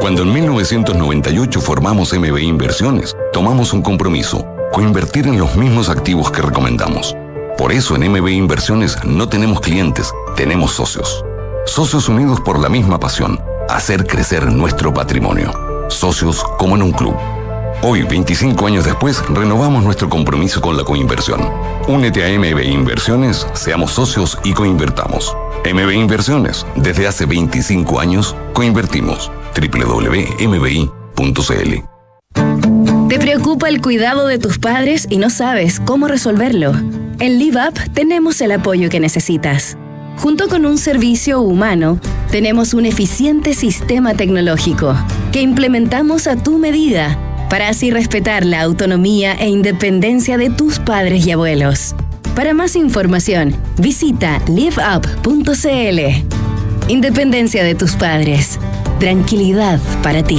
Cuando en 1998 formamos MB Inversiones, tomamos un compromiso, coinvertir en los mismos activos que recomendamos. Por eso en MB Inversiones no tenemos clientes, tenemos socios. Socios unidos por la misma pasión, hacer crecer nuestro patrimonio. Socios como en un club. Hoy, 25 años después, renovamos nuestro compromiso con la coinversión. Únete a MB Inversiones, seamos socios y coinvertamos. MB Inversiones, desde hace 25 años, coinvertimos. www.mbi.cl ¿Te preocupa el cuidado de tus padres y no sabes cómo resolverlo? En Live Up tenemos el apoyo que necesitas. Junto con un servicio humano, tenemos un eficiente sistema tecnológico que implementamos a tu medida para así respetar la autonomía e independencia de tus padres y abuelos. Para más información, visita liveup.cl. Independencia de tus padres. Tranquilidad para ti.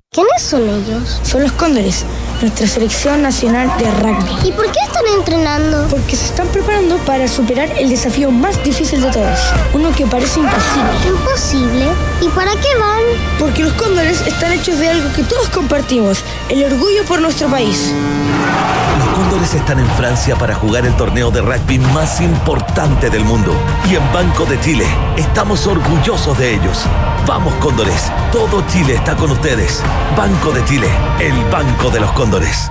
¿Quiénes son ellos? Son los Cóndores, nuestra selección nacional de rugby. ¿Y por qué están entrenando? Porque se están preparando para superar el desafío más difícil de todos, uno que parece imposible. ¿Imposible? ¿Y para qué van? Porque los Cóndores están hechos de algo que todos compartimos, el orgullo por nuestro país. Los Cóndores están en Francia para jugar el torneo de rugby más importante del mundo. Y en Banco de Chile estamos orgullosos de ellos. Vamos Cóndores, todo Chile está con ustedes. Banco de Chile, el Banco de los Cóndores.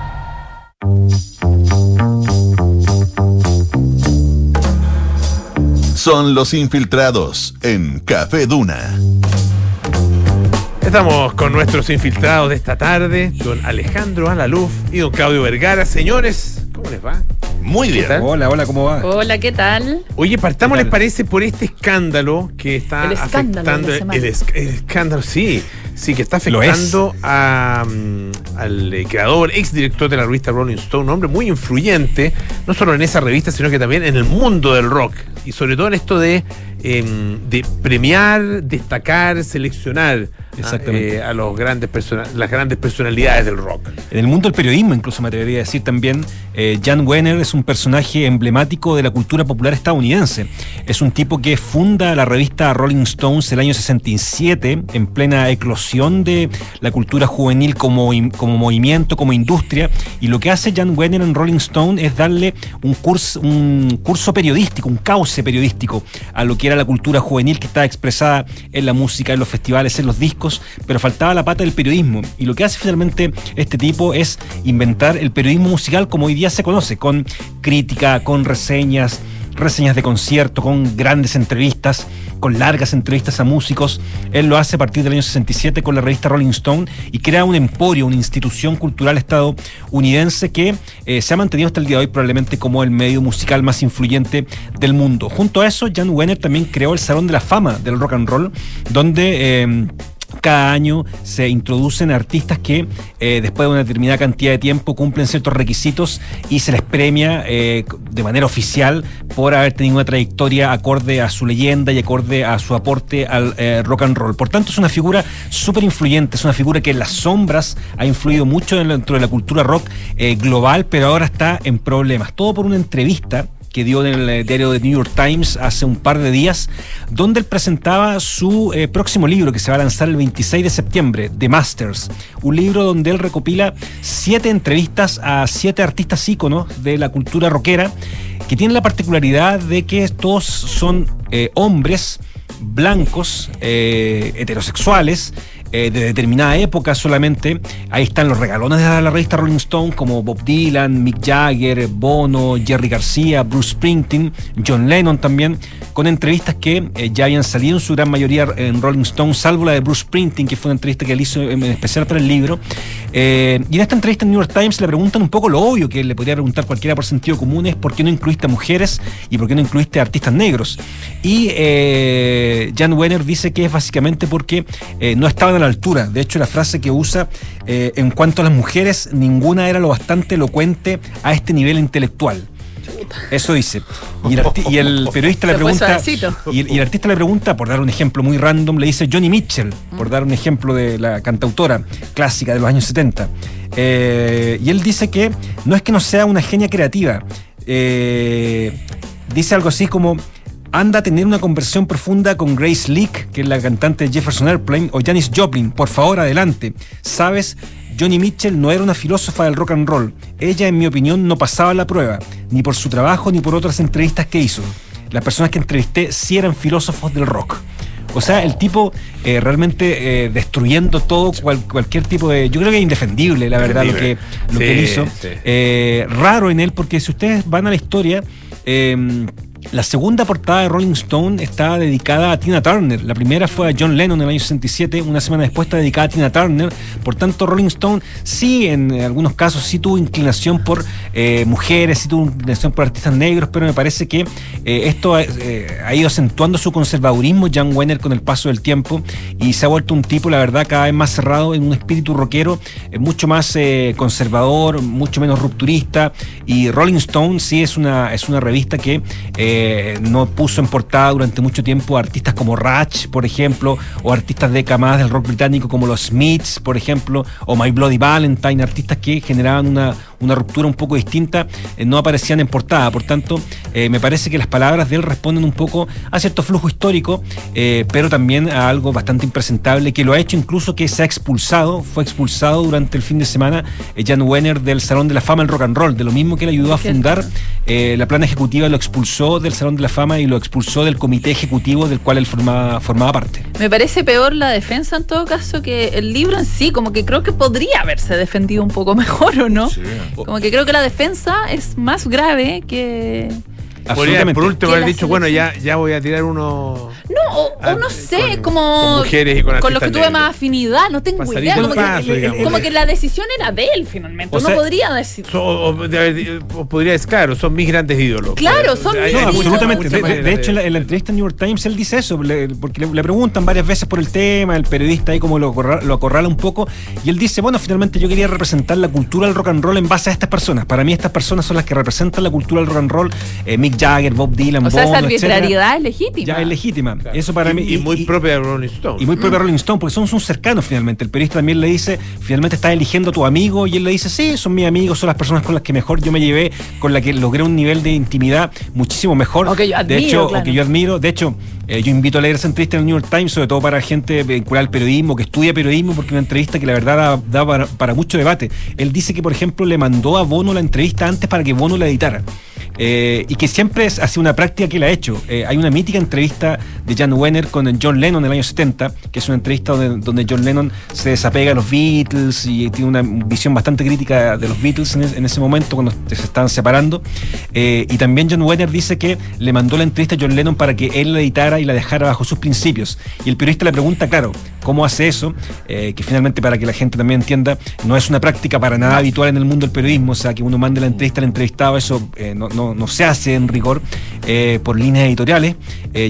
Son los infiltrados en Café Duna. Estamos con nuestros infiltrados de esta tarde, don Alejandro Alaluf y don Claudio Vergara. Señores, ¿cómo les va? Muy bien. Hola, hola, ¿cómo va? Hola, ¿qué tal? Oye, partamos, ¿les parece por este escándalo que está El escándalo afectando de la semana. el, es- el escándalo, sí, sí, que está afectando a, mm, al eh, creador, exdirector de la revista Rolling Stone, un hombre muy influyente, no solo en esa revista, sino que también en el mundo del rock. Y sobre todo en esto de, em, de premiar, destacar, seleccionar a, Exactamente. eh, a los grandes las grandes personalidades del rock. En el mundo del periodismo, incluso me atrevería a decir también, eh, Jan Wenner es un personaje emblemático de la cultura popular estadounidense. Es un tipo que funda la revista Rolling Stones el año 67, en plena eclosión de la cultura juvenil como, como movimiento, como industria. Y lo que hace Jan Wenner en Rolling Stone es darle un curso, un curso periodístico, un cauce periodístico a lo que era la cultura juvenil que estaba expresada en la música, en los festivales, en los discos, pero faltaba la pata del periodismo. Y lo que hace finalmente este tipo es inventar el periodismo musical como hoy día se conoce, con crítica, con reseñas, reseñas de concierto, con grandes entrevistas, con largas entrevistas a músicos. Él lo hace a partir del año 67 con la revista Rolling Stone y crea un emporio, una institución cultural estadounidense que eh, se ha mantenido hasta el día de hoy probablemente como el medio musical más influyente del mundo. Junto a eso, Jan Wenner también creó el Salón de la Fama del Rock and Roll, donde... eh, cada año se introducen artistas que eh, después de una determinada cantidad de tiempo cumplen ciertos requisitos y se les premia eh, de manera oficial por haber tenido una trayectoria acorde a su leyenda y acorde a su aporte al eh, rock and roll. Por tanto, es una figura súper influyente, es una figura que en las sombras ha influido mucho dentro de la cultura rock global, pero ahora está en problemas. Todo por una entrevista que dio en el eh, diario de New York Times hace un par de días, donde él presentaba su eh, próximo libro que se va a lanzar el 26 de septiembre, The Masters, un libro donde él recopila siete entrevistas a siete artistas íconos de la cultura rockera, que tienen la particularidad de que todos son eh, hombres blancos, heterosexuales, eh, de determinada época solamente. Ahí están los regalones de la revista Rolling Stone, como Bob Dylan, Mick Jagger, Bono, Jerry García, Bruce Springsteen, John Lennon también, con entrevistas que eh, ya habían salido en su gran mayoría en Rolling Stone, salvo la de Bruce Springsteen, que fue una entrevista que él hizo en especial para el libro. Eh, y en esta entrevista en New York Times le preguntan un poco lo obvio que le podría preguntar cualquiera por sentido común, es por qué no incluiste a mujeres y por qué no incluiste a artistas negros. Y eh, Jan Wenner dice que es básicamente porque eh, no estaban a la altura. De hecho, la frase que usa eh, en cuanto a las mujeres, ninguna era lo bastante elocuente a este nivel intelectual. Eso dice. Y el, arti- y el *laughs* periodista le pregunta. suavecito. Y el, y el artista le pregunta, por dar un ejemplo muy random, le dice Johnny Mitchell, por dar un ejemplo de la cantautora clásica de los años 70. Eh, y él dice que no es que no sea una genia creativa. eh, dice algo así como. Anda a tener una conversación profunda con Grace Leak, que es la cantante de Jefferson Airplane, o Janis Joplin. Por favor, adelante. Sabes, Johnny Mitchell no era una filósofa del rock and roll. Ella, en mi opinión, no pasaba la prueba, ni por su trabajo ni por otras entrevistas que hizo. Las personas que entrevisté sí eran filósofos del rock. O sea, el tipo eh, realmente eh, destruyendo todo, cual- cualquier tipo de. Yo creo que es indefendible, la verdad, lo que, lo que él hizo. sí. Eh, raro en él, porque si ustedes van a la historia. La segunda portada de Rolling Stone está dedicada a Tina Turner. La primera fue a John Lennon en el año 67, una semana después está dedicada a Tina Turner. Por tanto, Rolling Stone sí, en algunos casos, sí tuvo inclinación por eh, mujeres, sí tuvo inclinación por artistas negros, pero me parece que eh, esto eh, ha ido acentuando su conservadurismo, Jan Wenner, con el paso del tiempo, y se ha vuelto un tipo, la verdad, cada vez más cerrado en un espíritu rockero, mucho más conservador, mucho menos rupturista. Y Rolling Stone sí es una, es una revista que eh, no puso en portada durante mucho tiempo artistas como Ratch, por ejemplo, o artistas de camadas del rock británico como los Smiths, por ejemplo, o My Bloody Valentine, artistas que generaban una, una ruptura un poco distinta, eh, no aparecían en portada. Por tanto, eh, me parece que las palabras de él responden un poco a cierto flujo histórico, eh, pero también a algo bastante impresentable que lo ha hecho incluso que se ha expulsado, fue expulsado durante el fin de semana eh, Jan Wenner del Salón de la Fama del Rock and Roll, de lo mismo que le ayudó a fundar, eh, la plana ejecutiva lo expulsó del Salón de la Fama y lo expulsó del comité ejecutivo del cual él formaba, formaba parte. Me parece peor la defensa en todo caso que el libro en sí, como que creo que podría haberse defendido un poco *laughs* mejor, ¿o no? Como que creo que la defensa es más grave que... Podría, por último, haber dicho, bueno, ya, ya voy a tirar uno. No, o, o Ah, no sé, con- como con mujeres y con los que tuve negros. más afinidad, no tengo Pasaría idea. Como, paso, que, digamos. como que la decisión era de él finalmente. O sea, podría decir. So- o, de podría decir, claro, son mis grandes ídolos. Claro, son mis No, absolutamente. De, de- maneras de hecho, en la, en la entrevista en New York Times él dice eso, le- porque le, le preguntan varias veces por el tema, el periodista ahí como lo, acorra- lo acorrala un poco, y él dice, bueno, finalmente yo quería representar la cultura del rock and roll en base a estas personas. Para mí estas personas son las que representan la cultura del rock and roll, eh, Mick Jagger, Bob Dylan, O sea, esa etcétera. arbitrariedad es legítima. Ya es legítima. Eso para y, mí. y muy propia de Rolling Stone. Y muy propio de Rolling Stone, porque son sus cercanos finalmente. El periodista también le dice, finalmente estás eligiendo a tu amigo, y él le dice, sí, son mis amigos, son las personas con las que mejor yo me llevé, con las que logré un nivel de intimidad muchísimo mejor. O que yo de admiro, hecho, claro. o que yo admiro. De hecho, eh, yo invito a leer esa entrevista en el New York Times, sobre todo para gente vinculada al periodismo, que estudia periodismo, porque es una entrevista que la verdad da, para, mucho debate. Él dice que, por ejemplo, le mandó a Bono la entrevista antes para que Bono la editara. Eh, y que siempre es así una práctica que él ha hecho. Eh, hay una mítica entrevista de Jan Wenner con John Lennon en el año 70, que es una entrevista donde, John Lennon se desapega de los Beatles y tiene una visión bastante crítica de los Beatles en, es- en ese momento cuando se estaban separando. Y también John Wenner dice que le mandó la entrevista a John Lennon para que él la editara y la dejara bajo sus principios. Y el periodista le pregunta, claro, ¿cómo hace eso? Eh, que finalmente, para que la gente también entienda, no es una práctica para nada habitual en el mundo del periodismo, o sea, que uno mande la entrevista al entrevistado, eso eh, no, no- no se hace en rigor eh, por líneas editoriales.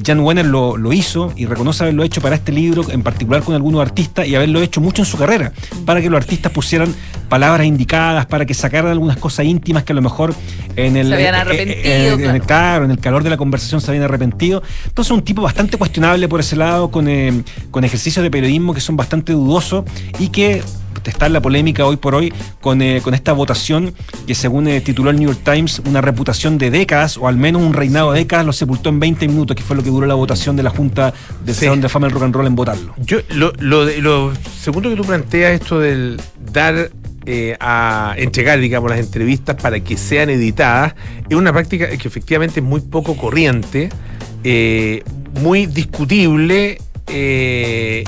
Jan Wenner lo, lo hizo y reconoce haberlo hecho para este libro, en particular con algunos artistas, y haberlo hecho mucho en su carrera, para que los artistas pusieran palabras indicadas, para que sacaran algunas cosas íntimas que a lo mejor en el, Se habían eh, eh, arrepentido, en- en el- claro. claro, en el calor de la conversación se habían arrepentido. Entonces, un tipo bastante cuestionable por ese lado, con, eh, con ejercicios de periodismo que son bastante dudosos y que está en la polémica hoy por hoy con, eh, con esta votación que según eh, tituló el New York Times, una reputación de décadas o al menos un reinado de décadas lo sepultó en 20 minutos, que fue lo que duró la votación de la Junta del Sí. Salón de Fama del Rock and Roll en votarlo. Yo, lo, lo, de- lo segundo que tú planteas, esto del dar eh, a entregar, digamos, las entrevistas para que sean editadas, es una práctica que efectivamente es muy poco corriente, eh, muy discutible, eh,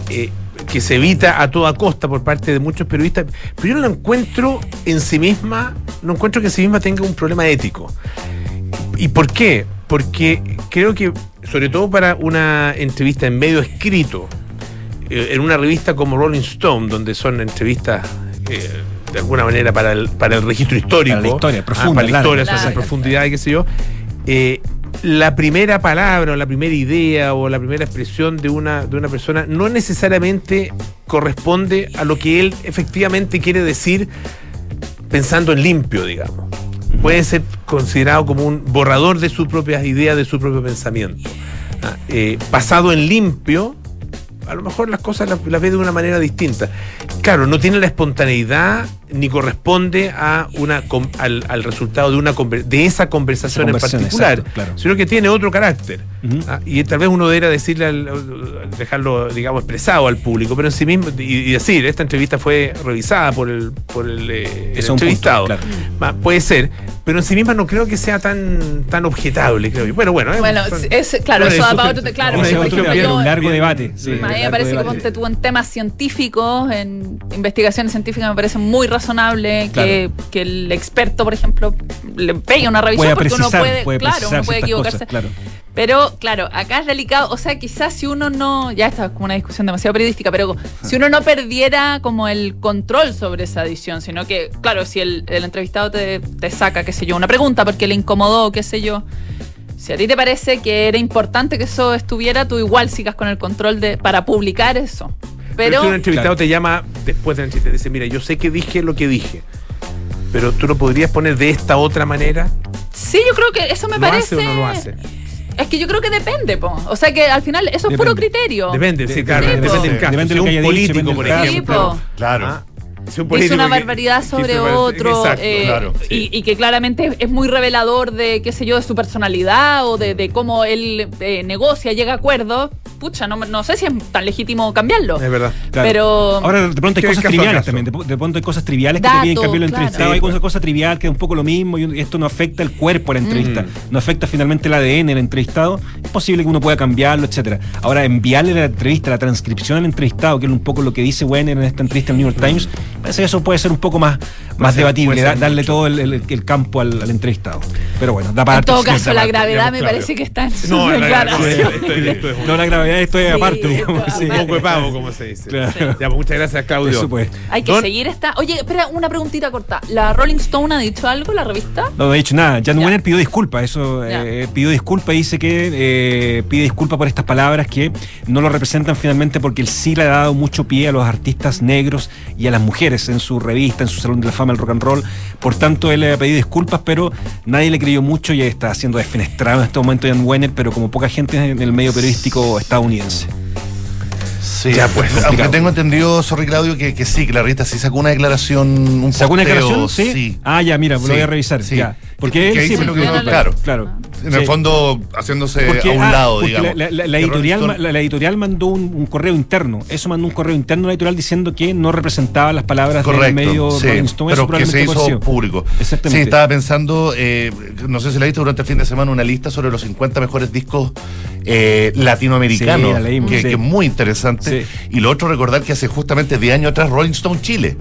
que se evita a toda costa por parte de muchos periodistas, pero yo no la encuentro en sí misma, no encuentro que en sí misma tenga un problema ético. ¿Y por qué? Porque creo que, sobre todo para una entrevista en medio escrito, en una revista como Rolling Stone, donde son entrevistas de alguna manera para el, para el registro histórico, Para la historia, ah, profunda, para la larga. historia, sobre Larga. profundidad y qué sé yo, eh, la primera palabra o la primera idea o la primera expresión de una, de una persona no necesariamente corresponde a lo que él efectivamente quiere decir pensando en limpio, digamos. Puede ser considerado como un borrador de sus propias ideas, de su propio pensamiento. Ah, eh, basado en limpio, a lo mejor las cosas las, las ve de una manera distinta. Claro, no tiene la espontaneidad ni corresponde a una com- al, al resultado de una conver- de esa conversación en particular, exacto, claro. sino que tiene otro carácter. Ah, y tal vez uno debería decirle al- dejarlo digamos expresado al público, pero en sí mismo y, y decir esta entrevista fue revisada por el por el, eh, el Eso es un entrevistado. punto, claro. Ma- puede ser, pero en sí misma no creo que sea tan tan objetable, creo yo. Bueno, bueno, es- Bueno, son- es, claro, son eso da eso- para otro. te- Claro, Ese por ejemplo, debate, yo- un largo debate. sí, sí, a mí me parece que debate. ponte tú en temas científicos, en investigaciones científicas, me parece muy razonable que, que el experto, por ejemplo, le pegue una revisión Puede porque uno puede, puede claro, uno puede equivocarse. cosas, claro. Pero, claro, acá es delicado. O sea, quizás si uno no. Ya está como una discusión demasiado periodística, pero si uno no perdiera como el control sobre esa edición, sino que, claro, si el, el entrevistado te, te saca, qué sé yo, una pregunta porque le incomodó, qué sé yo. Si a ti te parece que era importante que eso estuviera, tú igual sigas con el control de para publicar eso. Pero Pero, si un entrevistado te llama después de la entrevista y te dice, mira, yo sé que dije lo que dije, pero tú lo podrías poner de esta otra manera. sí, yo creo que eso me ¿Lo parece. hace o no lo hace? Es que yo creo que depende, po. O sea que al final eso es puro criterio. Depende, sí, claro, Sí, depende del caso. Depende de Si lo que un dicho, político, por. Sí, ejemplo. po. Claro. ah, un Dice una barbaridad que sobre otro Exacto, eh, claro, sí. y, y que claramente es muy revelador de, qué sé yo, de su personalidad o de, de cómo él eh, negocia, llega a acuerdos. Pucha, no, no sé si es tan legítimo cambiarlo. Es verdad. Claro. Pero Ahora de pronto hay ¿Qué cosas triviales también. De, de pronto hay cosas triviales que te piden cambiar el claro. entrevistado. Sí, hay pues. cosa, cosa trivial que es un poco lo mismo y esto no afecta el cuerpo de la entrevista. Mm. No afecta finalmente el ADN del entrevistado. Es posible que uno pueda cambiarlo, etcétera. Ahora, enviarle la entrevista, la transcripción al entrevistado, que es un poco lo que dice Wenner en esta entrevista en New York Times, parece que eso puede ser un poco más, más ser- debatible, da- darle mucho. todo el, el- el campo al, al entrevistado. Pero bueno, da para en todo caso, la gravedad digamos, me claro. parece que está en su No, la- declaración. no, esto- es la gravedad esto es Sí, aparte, digamos. esto sí. un poco de pavo, como se dice. Claro. Ya, pues, muchas gracias, Claudio. Eso pues. Hay que Don- seguir esta. Oye, espera, una preguntita corta. ¿La Rolling Stone ha dicho algo, la revista? No, no ha dicho nada. Jan. Wenner pidió disculpas. Eso eh, pidió disculpas y dice que eh, pide disculpas por estas palabras que no lo representan finalmente porque él sí le ha dado mucho pie a los artistas negros y a las mujeres en su revista, en su Salón de la Fama del Rock and Roll. Por tanto, él le ha pedido disculpas, pero nadie le creyó mucho y está siendo desfenestrado en este momento Jan Wenner, pero como poca gente en el medio periodístico estadounidense. Sí, Ya, pues, aunque complicado. tengo entendido, sorry Claudio, que, que sí, que la revista sí sacó una declaración un ¿Sacó una declaración? ¿Sí? sí. Ah, ya, mira, lo voy a revisar. sí. Ya. Porque él Que sí, lo que- claro. claro. En Sí. el fondo, haciéndose Porque, a un ah, lado, digamos. La, la- la Que editorial, la, mandó un, un correo interno. Eso mandó un correo interno a la editorial diciendo que no representaba las palabras del Correcto, medio sí, Rolling Stone. Pero que se hizo público. Exactamente. Sí, estaba pensando, eh, no sé si la viste durante el fin de semana, una lista sobre los 50 mejores discos eh, latinoamericanos, Sí, la leímos, que, sí. es muy interesante. Sí. Y lo otro, recordar que hace justamente 10 años atrás Rolling Stone Chile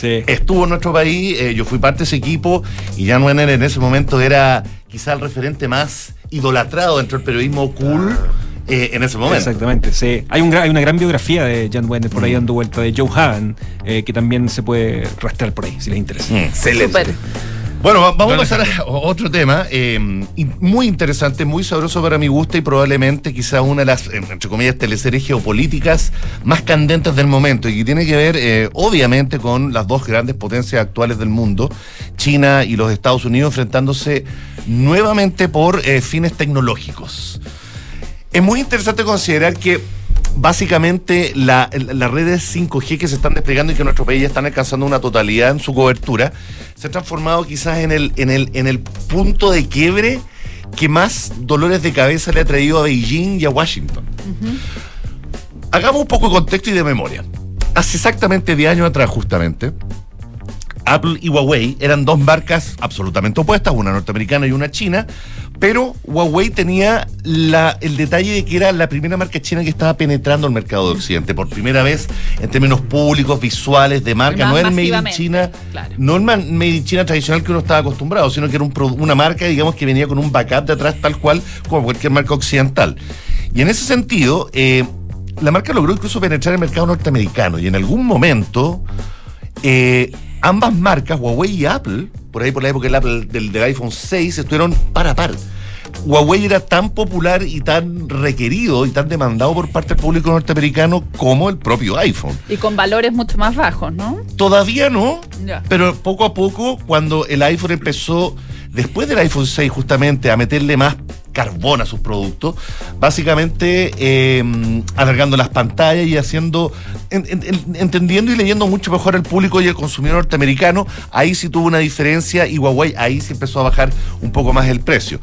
Sí. estuvo en nuestro país, eh, yo fui parte de ese equipo y Jan Wenner en ese momento era quizá el referente más idolatrado dentro del periodismo cool eh, en ese momento. Exactamente, sí. Hay, un, hay una gran biografía de Jan Wenner Mm. por ahí dando vuelta, de Joe Hagan, eh, que también se puede rastrear por ahí, si les interesa. Mm. Excelente. Bueno, va- vamos a pasar a otro tema eh, in- muy interesante, muy sabroso para mi gusto y probablemente quizá una de las, eh, entre comillas, teleseries geopolíticas más candentes del momento y que tiene que ver eh, obviamente con las dos grandes potencias actuales del mundo, China y los Estados Unidos, enfrentándose nuevamente por eh, fines tecnológicos. Es muy interesante considerar que básicamente la- las redes 5G que se están desplegando y que en nuestro país ya están alcanzando una totalidad en su cobertura, se ha transformado quizás en el, en el, en el punto de quiebre que más dolores de cabeza le ha traído a Beijing y a Washington. Hagamos un poco de contexto y de memoria. Hace exactamente 10 años atrás, justamente, Apple y Huawei eran dos marcas absolutamente opuestas, una norteamericana y una china, pero Huawei tenía la- el detalle de que era la primera marca china que estaba penetrando el mercado de Occidente, por primera vez en términos públicos, visuales, de marca, Más no era el Made in China, claro. no el Made in China tradicional que uno estaba acostumbrado, sino que era un una marca, digamos, que venía con un backup de atrás tal cual como cualquier marca occidental. Y en ese sentido, eh, la marca logró incluso penetrar el mercado norteamericano y en algún momento eh, ambas marcas, Huawei y Apple, por ahí por la época del, Apple, del, del iPhone 6, estuvieron par a par. Huawei era tan popular y tan requerido y tan demandado por parte del público norteamericano como el propio iPhone. Y con valores mucho más bajos, ¿no? Todavía no, pero poco a poco, cuando el iPhone empezó, después del iPhone 6 justamente, a meterle más carbón a sus productos, básicamente eh, alargando las pantallas y haciendo, en- en- en- entendiendo y leyendo mucho mejor al público y al consumidor norteamericano, ahí sí tuvo una diferencia y Huawei ahí sí empezó a bajar un poco más el precio.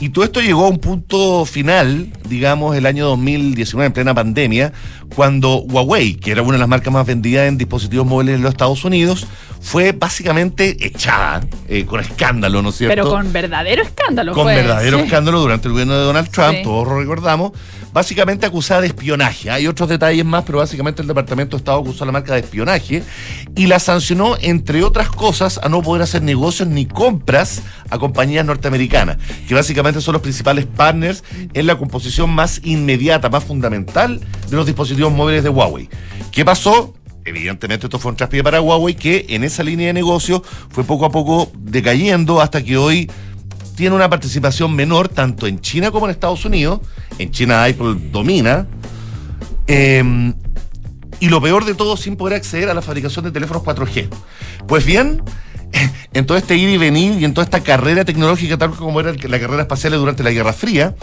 Y todo esto llegó a un punto final, digamos, el año 2019, en plena pandemia, cuando Huawei, que era una de las marcas más vendidas en dispositivos móviles en los Estados Unidos, fue básicamente echada eh, con escándalo, ¿no es cierto? Pero con verdadero escándalo. con fue, verdadero sí. escándalo durante el gobierno de Donald Trump, Sí. todos lo recordamos, básicamente acusada de espionaje. Hay otros detalles más, pero básicamente el Departamento de Estado acusó a la marca de espionaje y la sancionó, entre otras cosas, a no poder hacer negocios ni compras a compañías norteamericanas, que básicamente son los principales partners en la composición más inmediata, más fundamental de los dispositivos móviles de Huawei. ¿Qué pasó? Evidentemente esto fue un traspié para Huawei que en esa línea de negocio fue poco a poco decayendo hasta que hoy tiene una participación menor tanto en China como en Estados Unidos. En China Apple domina. Eh, y lo peor de todo, sin poder acceder a la fabricación de teléfonos 4G. Pues bien, *laughs* en todo este ir y venir y en toda esta carrera tecnológica, tal como era la carrera espacial durante la Guerra Fría,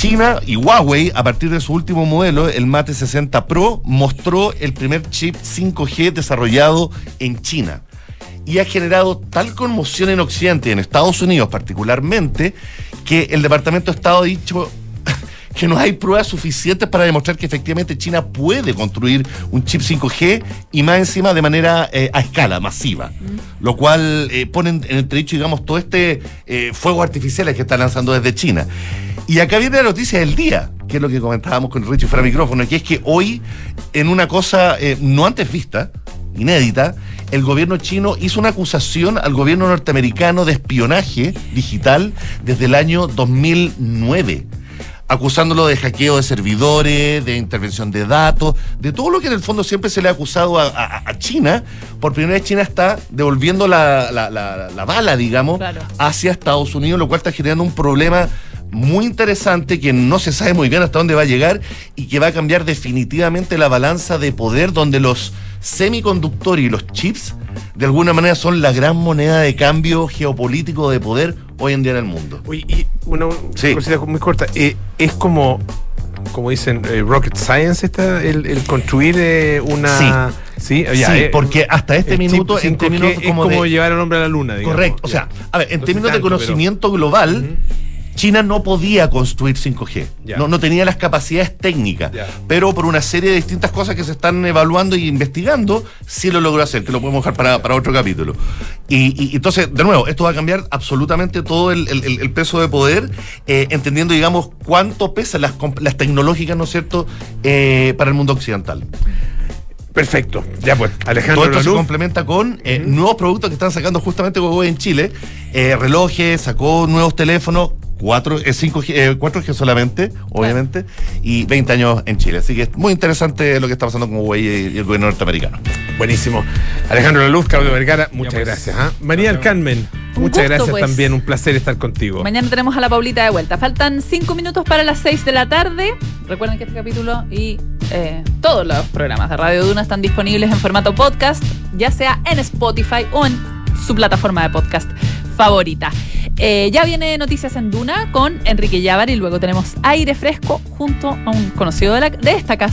China y Huawei, a partir de su último modelo, el Mate 60 Pro, mostró el primer chip 5G desarrollado en China. Y ha generado tal conmoción en Occidente y en Estados Unidos particularmente, que el Departamento de Estado ha dicho que no hay pruebas suficientes para demostrar que efectivamente China puede construir un chip 5G y más encima de manera eh, a escala masiva, lo cual eh, pone en en entredicho, digamos, todo este eh, fuego artificial que está lanzando desde China. Y acá viene la noticia del día, que es lo que comentábamos con Richie fuera de micrófono, que es que hoy, en una cosa eh, no antes vista, inédita, el gobierno chino hizo una acusación al gobierno norteamericano de espionaje digital desde el año 2009 acusándolo de hackeo de servidores, de intervención de datos, de todo lo que en el fondo siempre se le ha acusado a, a- a China. Por primera vez China está devolviendo la, la- la- la bala, digamos, Claro. hacia Estados Unidos, lo cual está generando un problema muy interesante que no se sabe muy bien hasta dónde va a llegar y que va a cambiar definitivamente la balanza de poder donde los semiconductores y los chips de alguna manera son la gran moneda de cambio geopolítico de poder hoy en día en el mundo. Oye, y una, una Sí. cosita muy corta. Eh, es como, como dicen, eh, rocket science esta, el, el construir eh, una... Sí, ya, Sí, eh, porque hasta este chip minuto, en 5G términos es como como de- llevar al hombre a la luna, digamos. Correcto. O Ya. sea, a ver, en No términos de pero- conocimiento global, China no podía construir 5G. Ya. No, no tenía las capacidades técnicas. Pero por una serie de distintas cosas que se están evaluando y investigando, sí lo logró hacer, que lo podemos dejar para, para otro capítulo. Y, y- entonces, de nuevo, esto va a cambiar absolutamente todo el, el- peso de poder, eh, entendiendo, digamos, cuánto pesan las, las tecnológicas, ¿no es cierto?, eh, para el mundo occidental. Perfecto. Ya pues, Alejandro Todo esto se complementa con eh, nuevos productos que están sacando justamente Huawei en Chile. Eh, relojes, sacó nuevos teléfonos, 4, eh, 5G, eh, 4G solamente, obviamente, y 20 años en Chile. Así que es muy interesante lo que está pasando con Huawei y, y el gobierno norteamericano. Buenísimo. Alejandro Laluz, Claudio Vergara, muchas pues. gracias. ¿ah? María del Carmen, muchas gusto, gracias pues. también. Un placer estar contigo. Mañana tenemos a la Paulita de vuelta. Faltan cinco minutos para las 6 de la tarde. Recuerden que este capítulo y eh, todos los programas de Radio Duna están disponibles en formato podcast, ya sea en Spotify o en su plataforma de podcast favorita. Eh, ya viene Noticias en Duna con Enrique Llávar y luego tenemos aire fresco junto a un conocido de, de esta casa.